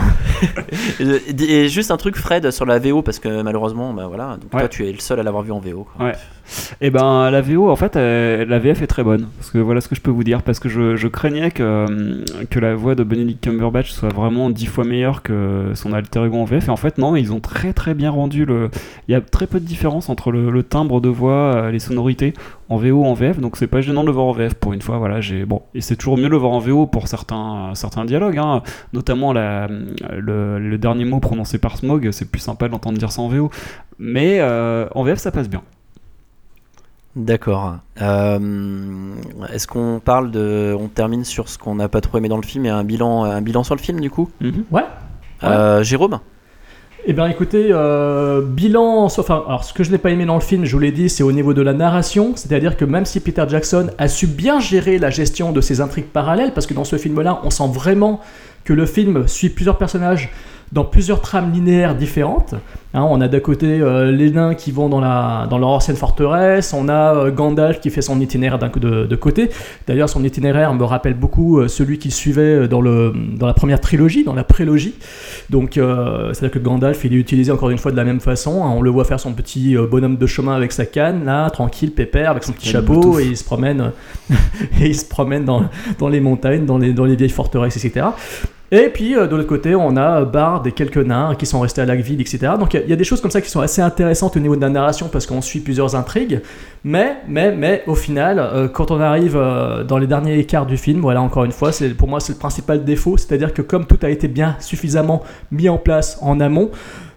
et, et juste un truc, Fred, sur la VO, parce que malheureusement, bah voilà, donc Ouais. toi, tu es le seul à l'avoir vu en VO. quoi. Ouais. Et ben la VO en fait euh, la VF est très bonne. Parce que voilà ce que je peux vous dire. Parce que je, craignais que, euh, que la voix de Benedict Cumberbatch soit vraiment dix fois meilleure que son alter ego en VF et en fait non ils ont très très bien rendu le il y a très peu de différence entre le, timbre de voix euh, les sonorités en VO en VF donc c'est pas gênant de le voir en VF pour une fois voilà j'ai bon. Et c'est toujours mieux de le voir en VO pour certains certains dialogues hein. notamment le, dernier mot prononcé par Smog c'est plus sympa de l'entendre dire ça en VO mais en VF ça passe bien D'accord. Euh, Est-ce qu'on parle de. On termine sur ce qu'on n'a pas trop aimé dans le film et un bilan, un bilan sur le film du coup Mhm. Ouais. Euh, Jérôme Eh bien écoutez, euh, bilan, sauf, enfin, alors ce que je n'ai pas aimé dans le film, je vous l'ai dit, c'est au niveau de la narration, c'est-à-dire que même si Peter Jackson a su bien gérer la gestion de ses intrigues parallèles, parce que dans ce film-là, on sent vraiment que le film suit plusieurs personnages dans plusieurs trames linéaires différentes. Hein, on a d'un côté euh, les nains qui vont dans, la, dans leur ancienne forteresse, on a euh, Gandalf qui fait son itinéraire d'un de, de côté. D'ailleurs, son itinéraire me rappelle beaucoup euh, celui qu'il suivait dans, le, dans la première trilogie, dans la prélogie. Donc, c'est-à-dire que Gandalf, il est utilisé encore une fois de la même façon. hein. on le voit faire son petit bonhomme de chemin avec sa canne, là, tranquille, pépère, avec son petit chapeau, et il se promène, et il se promène dans, dans les montagnes, dans les, dans les vieilles forteresses, etc. Et puis euh, de l'autre côté, on a euh, Bard et quelques nains qui sont restés à Lagville, etc. Donc il y a- des choses comme ça qui sont assez intéressantes au niveau de la narration parce qu'on suit plusieurs intrigues. Mais, mais, mais au final, euh, quand on arrive dans les derniers quarts du film, voilà, encore une fois, c'est pour moi c'est le principal défaut, c'est-à-dire que comme tout a été bien suffisamment mis en place en amont,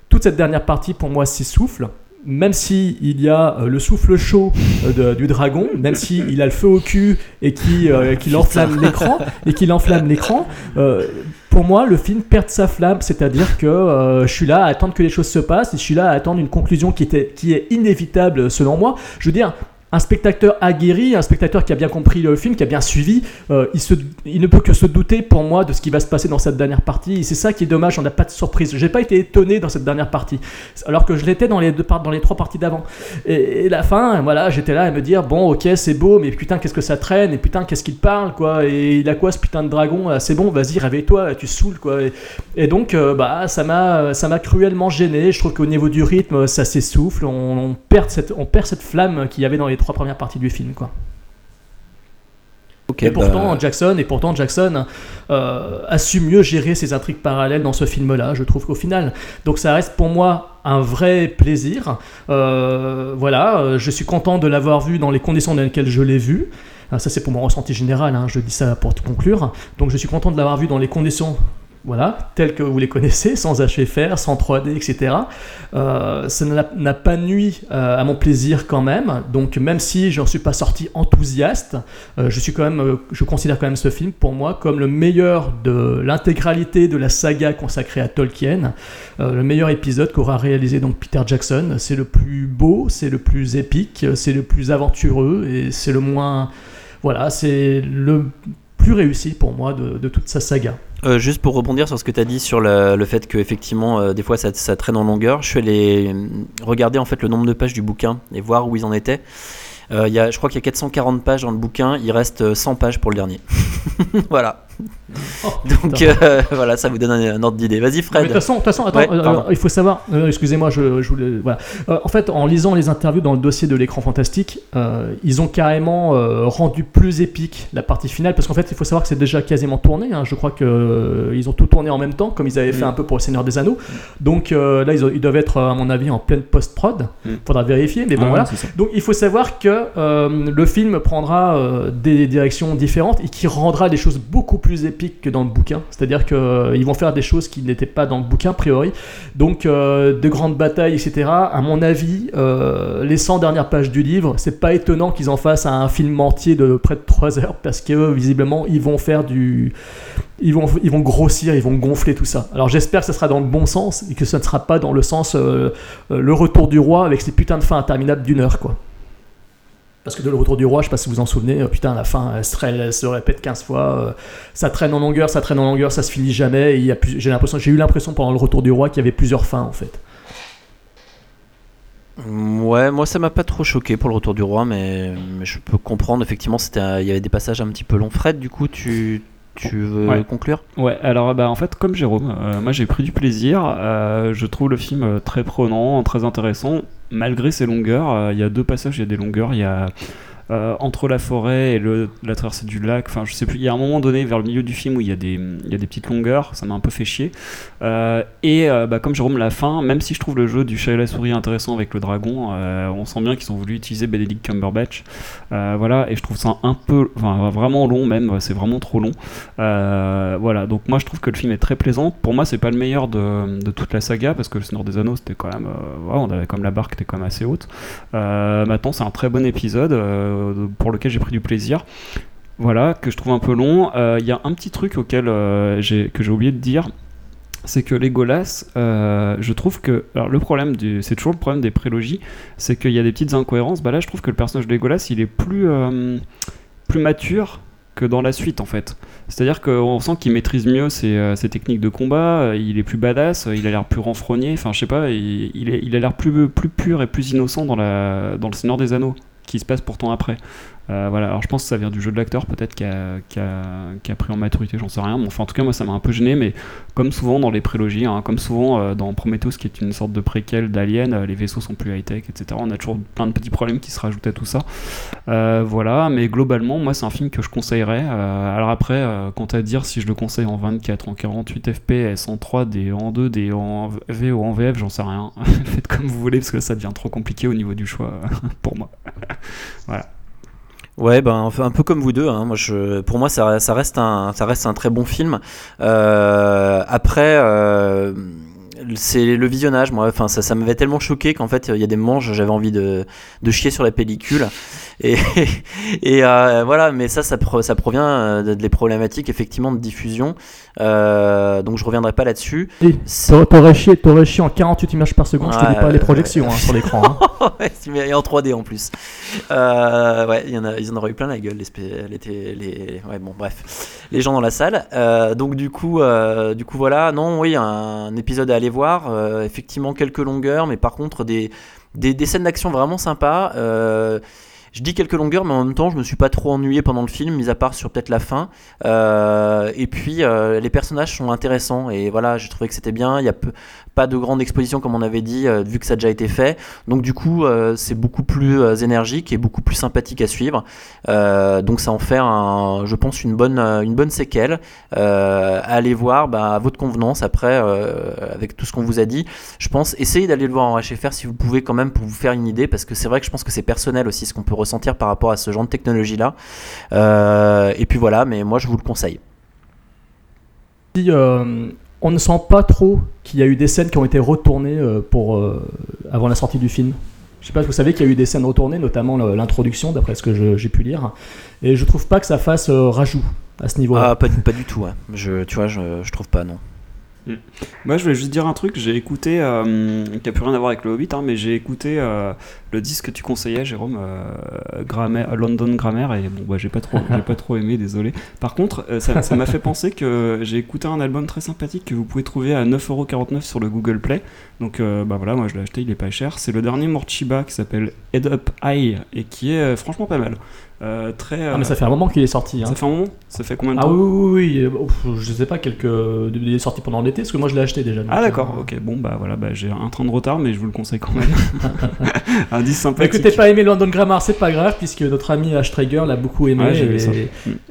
toute cette dernière partie pour moi s'essouffle. Même si il y a euh, le souffle chaud euh, de- du dragon, même si il a le feu au cul et qui euh, qu'il enflamme l'écran et qu'il enflamme l'écran, euh, pour moi, le film perd sa flamme, c'est-à-dire que euh, je suis là à attendre que les choses se passent et je suis là à attendre une conclusion qui, était, qui est inévitable selon moi. Je veux dire, un spectateur aguerri, un spectateur qui a bien compris le film, qui a bien suivi, euh, il, ne peut que se douter pour moi de ce qui va se passer dans cette dernière partie. Et c'est ça qui est dommage, on n'a pas de surprise. J'ai pas été étonné dans cette dernière partie, alors que je l'étais dans les deux dans les trois parties d'avant. Et, la fin, voilà, j'étais là à me dire bon, ok, c'est beau, mais putain, qu'est-ce que ça traîne? Et putain, qu'est-ce qu'il parle, quoi? Et il a quoi ce putain de dragon? Là C'est bon, vas-y, réveille-toi, tu saoules, quoi. Et, donc, euh, bah, ça m'a, cruellement gêné. Je trouve qu'au niveau du rythme, ça s'essouffle. On, on perd cette, on perd cette flamme qu'il y avait dans les trois premières parties du film, quoi. Et bah, pourtant, Jackson, et pourtant Jackson euh, a su mieux gérer ses intrigues parallèles dans ce film-là, je trouve qu'au final. Donc ça reste pour moi un vrai plaisir. Euh, voilà, euh, je suis content de l'avoir vu dans les conditions dans lesquelles je l'ai vu. Ah, ça c'est pour mon ressenti général, hein, je dis ça pour conclure. Donc je suis content de l'avoir vu dans les conditions voilà, tels que vous les connaissez, sans HFR, sans 3D, etc. Euh, ça n'a- pas nuit euh, à mon plaisir quand même. Donc même si j'en suis pas sorti enthousiaste, euh, je suis quand même, je considère quand même ce film pour moi comme le meilleur de l'intégralité de la saga consacrée à Tolkien, le meilleur épisode qu'aura réalisé donc Peter Jackson. C'est le plus beau, c'est le plus épique, c'est le plus aventureux et c'est le moins, voilà, c'est le plus réussi pour moi de toute sa saga. Euh, juste pour rebondir sur ce que tu as dit sur le, le fait que effectivement euh, des fois ça, ça traîne en longueur, je suis allé regarder en fait le nombre de pages du bouquin et voir où ils en étaient. Euh, il y a, je crois qu'il y a 440 pages dans le bouquin, il reste euh, 100 pages pour le dernier. voilà. Donc putain. euh, voilà, ça vous donne un, un ordre d'idée. Vas-y Fred. De toute façon, de toute façon, attends, Ouais, euh, il faut savoir, euh, excusez-moi, je, je voulais, voilà. Euh, en fait, en lisant les interviews dans le dossier de l'écran fantastique, euh, ils ont carrément euh, rendu plus épique la partie finale, parce qu'en fait, il faut savoir que c'est déjà quasiment tourné. hein. Je crois euh, ils ont tout tourné en même temps, comme ils avaient fait Mm. un peu pour le Seigneur des Anneaux. Donc euh, là, ils, ont- ils doivent être, à mon avis, en pleine post-prod. Mm. Faudra vérifier, mais bon Ah, voilà. Donc il faut savoir que euh, le film prendra euh, des directions différentes et qui rendra des choses beaucoup plus épiques que dans le bouquin. C'est-à-dire qu'ils vont faire des choses qui n'étaient pas dans le bouquin a priori. Donc euh, de grandes batailles, etc. À mon avis, euh, les 100 dernières pages du livre, c'est pas étonnant qu'ils en fassent un film entier de près de 3 heures parce que visiblement ils vont faire du... Ils vont, ils vont grossir, ils vont gonfler tout ça. Alors j'espère que ça sera dans le bon sens et que ça ne sera pas dans le sens euh, euh, le retour du roi avec ces putains de fins interminables d'une heure quoi. Parce que de le retour du roi, je sais pas si vous en souvenez, euh, putain, la fin, elle se, répète 15 fois, euh, ça traîne en longueur, ça traîne en longueur, ça se finit jamais, et j'ai l'impression, j'ai eu l'impression pendant le retour du roi qu'il y avait plusieurs fins en fait. Ouais, moi ça m'a pas trop choqué pour le retour du roi, mais, je peux comprendre effectivement, il y avait des passages un petit peu longs. Fred, du coup, tu, tu veux Ouais. conclure? Ouais, alors bah, en fait, comme Jérôme, euh, moi j'ai pris du plaisir. euh, je trouve le film euh, très prenant, très intéressant, malgré ses longueurs. Il y a deux passages, il y a des longueurs. Il y a euh, entre la forêt et la traversée du lac. Enfin, je sais plus. Il y a un moment donné vers le milieu du film où il y a des, petites longueurs. Ça m'a un peu fait chier. Euh, et euh, bah, comme Jérôme, la fin, même si je trouve le jeu du chat et la souris intéressant avec le dragon, euh, on sent bien qu'ils ont voulu utiliser Benedict Cumberbatch. Voilà, et je trouve ça un peu, vraiment long même. C'est vraiment trop long. Voilà, donc moi je trouve que le film est très plaisant. Pour moi, c'est pas le meilleur de, toute la saga parce que le Seigneur des Anneaux c'était quand même, on avait comme la barque était quand même assez haute. Maintenant, c'est un très bon épisode pour lequel j'ai pris du plaisir. Voilà, que je trouve un peu long. Euh, Il y a un petit truc auquel euh, j'ai que j'ai oublié de dire. C'est que Legolas, euh, je trouve que. Alors, le problème, c'est toujours le problème des prélogies, c'est qu'il y a des petites incohérences. Bah là, je trouve que le personnage de Legolas, il est plus, euh, plus mature que dans la suite en fait. C'est-à-dire qu'on sent qu'il maîtrise mieux ses, euh, techniques de combat, euh, il est plus badass, euh, il a l'air plus renfrogné, enfin je sais pas, il, il a l'air plus, plus pur et plus innocent dans, la, dans le Seigneur des Anneaux, qui se passe pourtant après. Euh, voilà, alors je pense que ça vient du jeu de l'acteur peut-être qui a, pris en maturité, j'en sais rien, mais enfin en tout cas moi ça m'a un peu gêné, mais comme souvent dans les prélogies, hein, comme souvent euh, dans Prometheus qui est une sorte de préquel d'Alien, euh, les vaisseaux sont plus high-tech, etc. On a toujours plein de petits problèmes qui se rajoutent à tout ça. Voilà, mais globalement, moi, c'est un film que je conseillerais. Alors après, quant à dire si je le conseille en 24, en 48 FPS, en 3D, en 2D, en V ou en VF, j'en sais rien. Faites comme vous voulez parce que ça devient trop compliqué au niveau du choix pour moi. voilà. Ouais, ben un peu- comme vous deux. hein. Moi, pour moi, ça, ça reste un, ça reste un très bon film. Euh, après, euh, c'est le visionnage. Moi, enfin, ça, ça m'avait tellement choqué qu'en fait, il y a des moments, j'avais envie de, de chier sur la pellicule. Et, et euh, voilà, mais ça, ça, pro- ça provient euh, de, des problématiques effectivement de diffusion. Euh, donc, je reviendrai pas là-dessus. T'aurais- chié, t'aurais chié en 48 images par seconde, je te dis pas les projections hein, sur l'écran. hein. et en 3D en plus. Ouais, il y en a, ils en auraient eu plein la gueule, les, spé- les, les- ouais, bon, bref, les gens dans la salle. Donc du coup, du coup voilà, non, oui, un, épisode à aller voir. effectivement, quelques longueurs, mais par contre des, des, des scènes d'action vraiment sympas. Euh, je dis quelques longueurs, mais en même temps, je me suis pas trop ennuyé pendant le film, mis à part sur peut-être la fin. Euh, et puis, euh, les personnages sont intéressants. Et voilà, j'ai trouvé que c'était bien. Il y a peu- pas de grande exposition, comme on avait dit, euh, vu que ça a déjà été fait. Donc, du coup, euh, c'est beaucoup plus euh, énergique et beaucoup plus sympathique à suivre. Donc, ça en fait, un, je pense, une bonne, une bonne séquelle. Aller voir bah, à votre convenance après, avec tout ce qu'on vous a dit. Je pense, essayez d'aller le voir en HFR si vous pouvez, quand même, pour vous faire une idée, parce que c'est vrai que je pense que c'est personnel aussi ce qu'on peut ressentir par rapport à ce genre de technologie-là. Et puis voilà, mais moi, je vous le conseille. Si, on ne sent pas trop qu'il y a eu des scènes qui ont été retournées euh, pour, euh, avant la sortie du film. Je sais pas vous savez qu'il y a eu des scènes retournées, notamment l'introduction, d'après ce que j'ai pu lire. Et je trouve pas que ça fasse euh, rajout à ce niveau-là. Ah, pas, du tout, ouais. Je, tu vois, je, je trouve pas, non. Moi, je voulais juste dire un truc. J'ai écouté, euh, qui a plus rien à voir avec le Hobbit, hein, mais j'ai écouté euh, le disque que tu conseillais, Jérôme, euh, London Grammar, et bon, bah, j'ai pas trop, j'ai pas trop aimé, désolé. Par contre, ça m'a fait penser que j'ai écouté un album très sympathique que vous pouvez trouver à 9,49€ sur le Google Play. Donc, bah voilà, moi je l'ai acheté, il est pas cher. C'est le dernier Morchiba qui s'appelle Head Up High et qui est franchement pas mal. Euh, très. Ah, mais ça fait un moment qu'il est sorti. hein. Ça fait un moment? Ça fait combien de Ah temps? oui, oui, oui. oui. Ouf, Je sais pas, quelques. Il est sorti pendant l'été, parce que moi je l'ai acheté déjà. Ah d'accord, euh, ok, bon bah voilà, bah, j'ai un train de retard mais je vous le conseille quand même. un disque Bah, sympathique. écoutez, pas aimé London Grammar, c'est pas grave, puisque notre ami Ash Traeger l'a beaucoup aimé. Ouais, j'ai vu et, ça.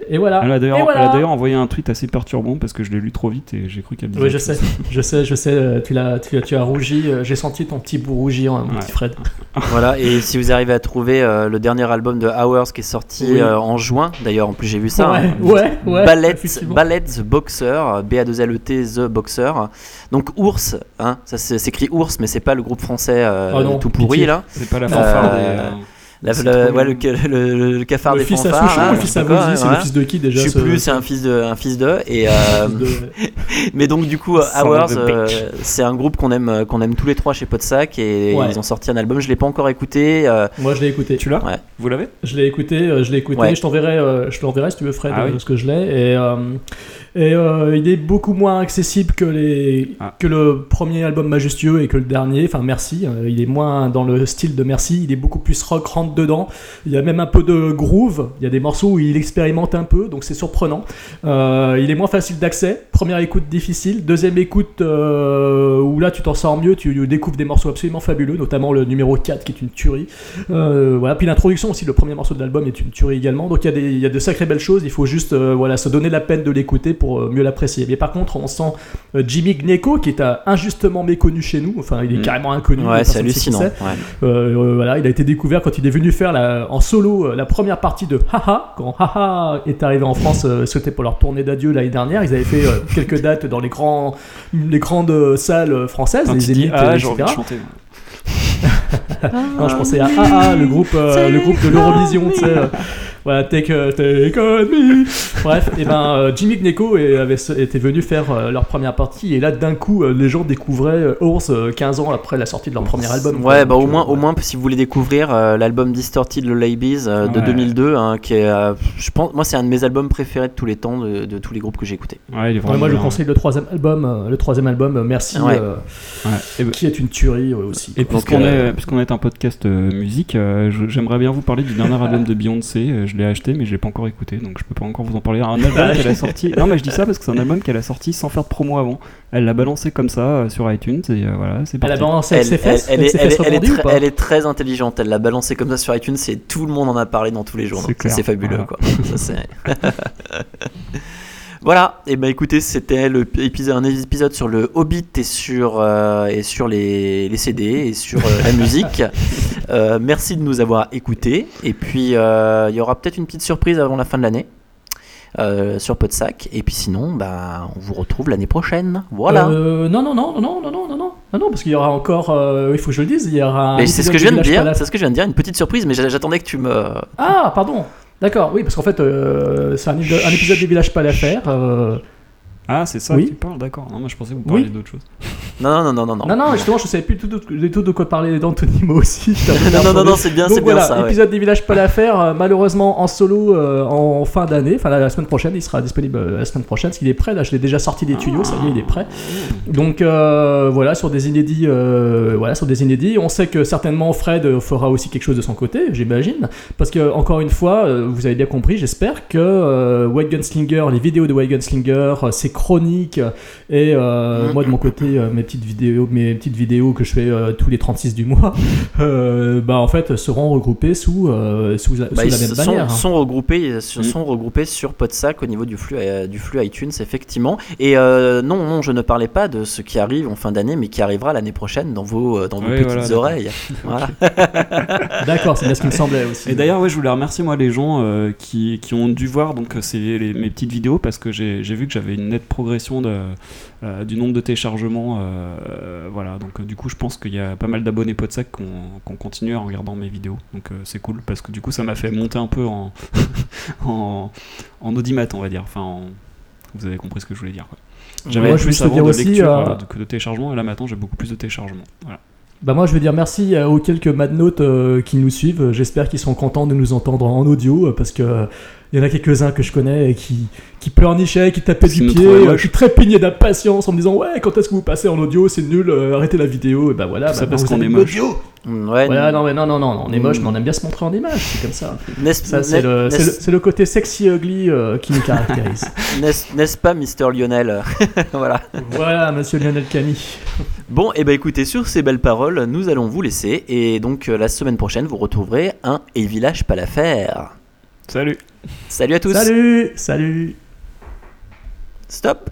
et voilà. Elle a d'ailleurs Et voilà. elle a d'ailleurs envoyé un tweet assez perturbant parce que je l'ai lu trop vite et j'ai cru qu'elle disait. Oui, je sais, je sais, je sais, euh, tu, l'as, tu, as- tu as rougi, euh, j'ai senti ton petit bout rougir, hein, mon Ouais. petit Fred. Voilà, et si vous arrivez à trouver euh, le dernier album de Hours qui est sorti Oui. euh, en juin, d'ailleurs, en plus j'ai vu ça. Ouais, hein. ouais, ouais, Ballet. Ballet The Boxer, B-A-2-L-E-T The Boxer. Donc Ours, hein, ça c'est- s'écrit Ours, mais c'est pas le groupe français euh, Oh non, tout pourri pitié. là. C'est pas la fanfare Euh, des. Euh, La- trop ouais, le, le- le- le cafard Le des fils à fanfares. Souchon, là, le fils à Woody, c'est voilà. le fils de qui déjà Je sais ce- plus, c'est un fils de, un fils de. Et euh, de- mais donc du coup, Hours, euh, c'est un groupe qu'on aime, qu'on aime tous les trois chez Podsac et Ouais. ils ont sorti un album. Je l'ai pas encore écouté. euh, Moi je l'ai écouté. Tu l'as Ouais. Vous l'avez Je l'ai écouté, euh, je l'ai écouté, Ouais. je t'enverrai, euh, je t'enverrai si tu veux Fred, Ah euh, oui. ce que je l'ai. Et, euh, et euh, il est beaucoup moins accessible que, les, Ah. que le premier album majestueux et que le dernier. Enfin, merci. euh, il est moins dans le style de Merci. Il est beaucoup plus rock, rentre dedans. Il y a même un peu de groove. Il y a des morceaux où il expérimente un peu, donc c'est surprenant. Euh, il est moins facile d'accès. Première écoute difficile. Deuxième écoute où là tu t'en sors mieux. Tu découvres des morceaux absolument fabuleux, notamment le numéro 4 qui est une tuerie. Voilà. Puis l'introduction aussi, le premier morceau de l'album est une tuerie également. Donc il y, a des- il y a de sacrées belles choses. Il faut juste voilà, se donner la peine de l'écouter pour euh, mieux l'apprécier. Mais par contre, on sent euh, Jimmy Gnecco qui est euh, injustement méconnu chez nous. Enfin, il est Mm. carrément inconnu. Ouais, c'est hallucinant. ouais. Euh, euh, voilà, il a été découvert quand il est venu faire la- en solo la première partie de Haha. Quand Haha est arrivé en France, euh, c'était pour leur tournée d'adieu l'année dernière. Ils avaient fait euh, quelques dates dans les, grands, les grandes salles françaises, Quand les élites, ah, j'ai envie de etc. chanter. Non, je pensais à AA, le groupe, euh, le groupe de l'Eurovision, tu sais. Voilà, take, euh, take on me. Bref, et ben euh, Jimmy Gnecco était venu faire euh, leur première partie, et là d'un coup, euh, les gens découvraient euh, Ours euh, 15 ans après la sortie de leur premier album. quoi. Ouais, bah Donc, au moins, au moins si vous voulez découvrir euh, l'album Distorted le Labies euh, de Ouais. 2002, hein, qui est, euh, je pense, moi c'est un de mes albums préférés de tous les temps de, de tous les groupes que j'ai écoutés. Ouais, il est vraiment. moi je bien. conseille le troisième album, euh, le troisième album, euh, Merci, Ouais. euh, Ouais. Et, bah- qui est une tuerie euh, aussi. et puisqu'on euh, est, puisqu'on est un podcast euh, musique, euh, j'aimerais bien vous parler du dernier album de Beyoncé. Je l'ai acheté, mais je l'ai pas encore écouté, donc je peux pas encore vous en parler. Un album qu'elle a sorti. Non, mais je dis ça parce que c'est un album qu'elle a sorti sans faire de promo avant. Elle l'a balancé comme ça euh, sur iTunes et euh, voilà, c'est Elle a parti. balancé avec Elle, ses fesses, elle- elle avec est, elle, elle très, pas elle est très intelligente. Elle l'a balancé comme ça sur iTunes et tout le monde en a parlé dans tous les journaux. C'est Ça, clair. C'est fabuleux, Voilà. quoi. Ça, c'est- Voilà, et ben écoutez, c'était épisode, un épisode sur le Hobbit et sur, euh, et sur les, les CD et sur euh, la musique. Euh, merci de nous avoir écoutés. Et puis, il y aura peut-être une petite surprise avant la fin de l'année euh, sur Podsac. Et puis sinon, bah, on vous retrouve l'année prochaine. Voilà. Euh, non, non, non, non, non, non, non, non, non, non, parce qu'il y aura encore, euh, il faut que je le dise, il y aura c'est ce que je viens de dire. C'est ce que je viens de dire. Une petite surprise, mais j'a- j'attendais que tu me. Ah, pardon. D'accord, oui, parce qu'en fait, euh, c'est un, épisode des villages pas l'affaire. Euh... Ah, c'est ça Oui. que tu parles, d'accord. Non, moi je pensais que vous parliez Oui. d'autre chose. Non, non, non, non, non. Non, non, justement, je savais plus du tout, du tout de quoi parler d'Anthony, moi aussi. non, non, non, non, c'est bien, Donc c'est bien voilà, ça. ouais. épisode des villages pas l'affaire, euh, malheureusement en solo euh, en fin d'année, enfin la, la semaine prochaine, il sera disponible euh, la semaine prochaine, parce qu'il est prêt, là je l'ai déjà sorti des tuyaux, ça y est, il est prêt. Donc euh, voilà, sur des inédits, euh, voilà, sur des inédits, on sait que certainement Fred fera aussi quelque chose de son côté, j'imagine, parce que encore une fois, euh, vous avez bien compris, j'espère que euh, White Gunslinger, les vidéos de White Gunslinger, euh, ses chroniques, et euh, moi de mon côté, euh, mes, petites vidéos, mes petites vidéos que je fais euh, tous les 36 du mois, euh, bah en fait seront regroupées sous, euh, sous, la, Bah, sous ils la même sont, bannière. hein. sont regroupés, se Mm. sont regroupés sur Podsac au niveau du flux, euh, du flux iTunes, effectivement. Et euh, non, non, je ne parlais pas de ce qui arrive en fin d'année, mais qui arrivera l'année prochaine dans vos, dans vos Oui, petites voilà, d'accord. oreilles. Voilà. D'accord, c'est bien ce qui me semblait aussi. Et d'ailleurs, ouais, je voulais remercier moi les gens euh, qui, qui ont dû voir donc c'est mes petites vidéos parce que j'ai j'ai vu que j'avais une nette progression de, euh, du nombre de téléchargements. euh, euh, voilà, donc du coup, je pense qu'il y a pas mal d'abonnés Podsac qui ont, qui ont continué en regardant mes vidéos. Donc c'est cool parce que du coup, ça m'a fait monter un peu en, en, en audimat, on va dire. Enfin, en- vous avez compris ce que je voulais dire. J'avais plus avant dire de aussi, lecture que de téléchargement et là maintenant j'ai beaucoup plus de téléchargements. Voilà. Bah moi je veux dire merci aux quelques madnotes qui nous suivent. J'espère qu'ils seront contents de nous entendre en audio parce que il y en a quelques-uns que je connais et qui, qui pleurnichaient, qui tapaient Qui du pied, euh, moches. qui trépignaient d'impatience en me disant ouais quand est-ce que vous passez en audio c'est nul, euh, arrêtez la vidéo et bah voilà. Ça bah, parce qu'on est moche. l'audio. Ouais, Voilà, non mais non non non, on est Mm. moche mais on aime bien se montrer en image, c'est comme ça. N'est-ce Ça c'est le, c'est le, côté sexy ugly euh, qui nous caractérise. n'est-ce- pas, Mister Lionel Voilà. voilà Monsieur Lionel Camille. Bon, et bah écoutez, sur ces belles paroles, nous allons vous laisser. Et donc, euh, la semaine prochaine, vous retrouverez un Et Village pas l'affaire. Salut. Salut à tous. Salut, salut. Stop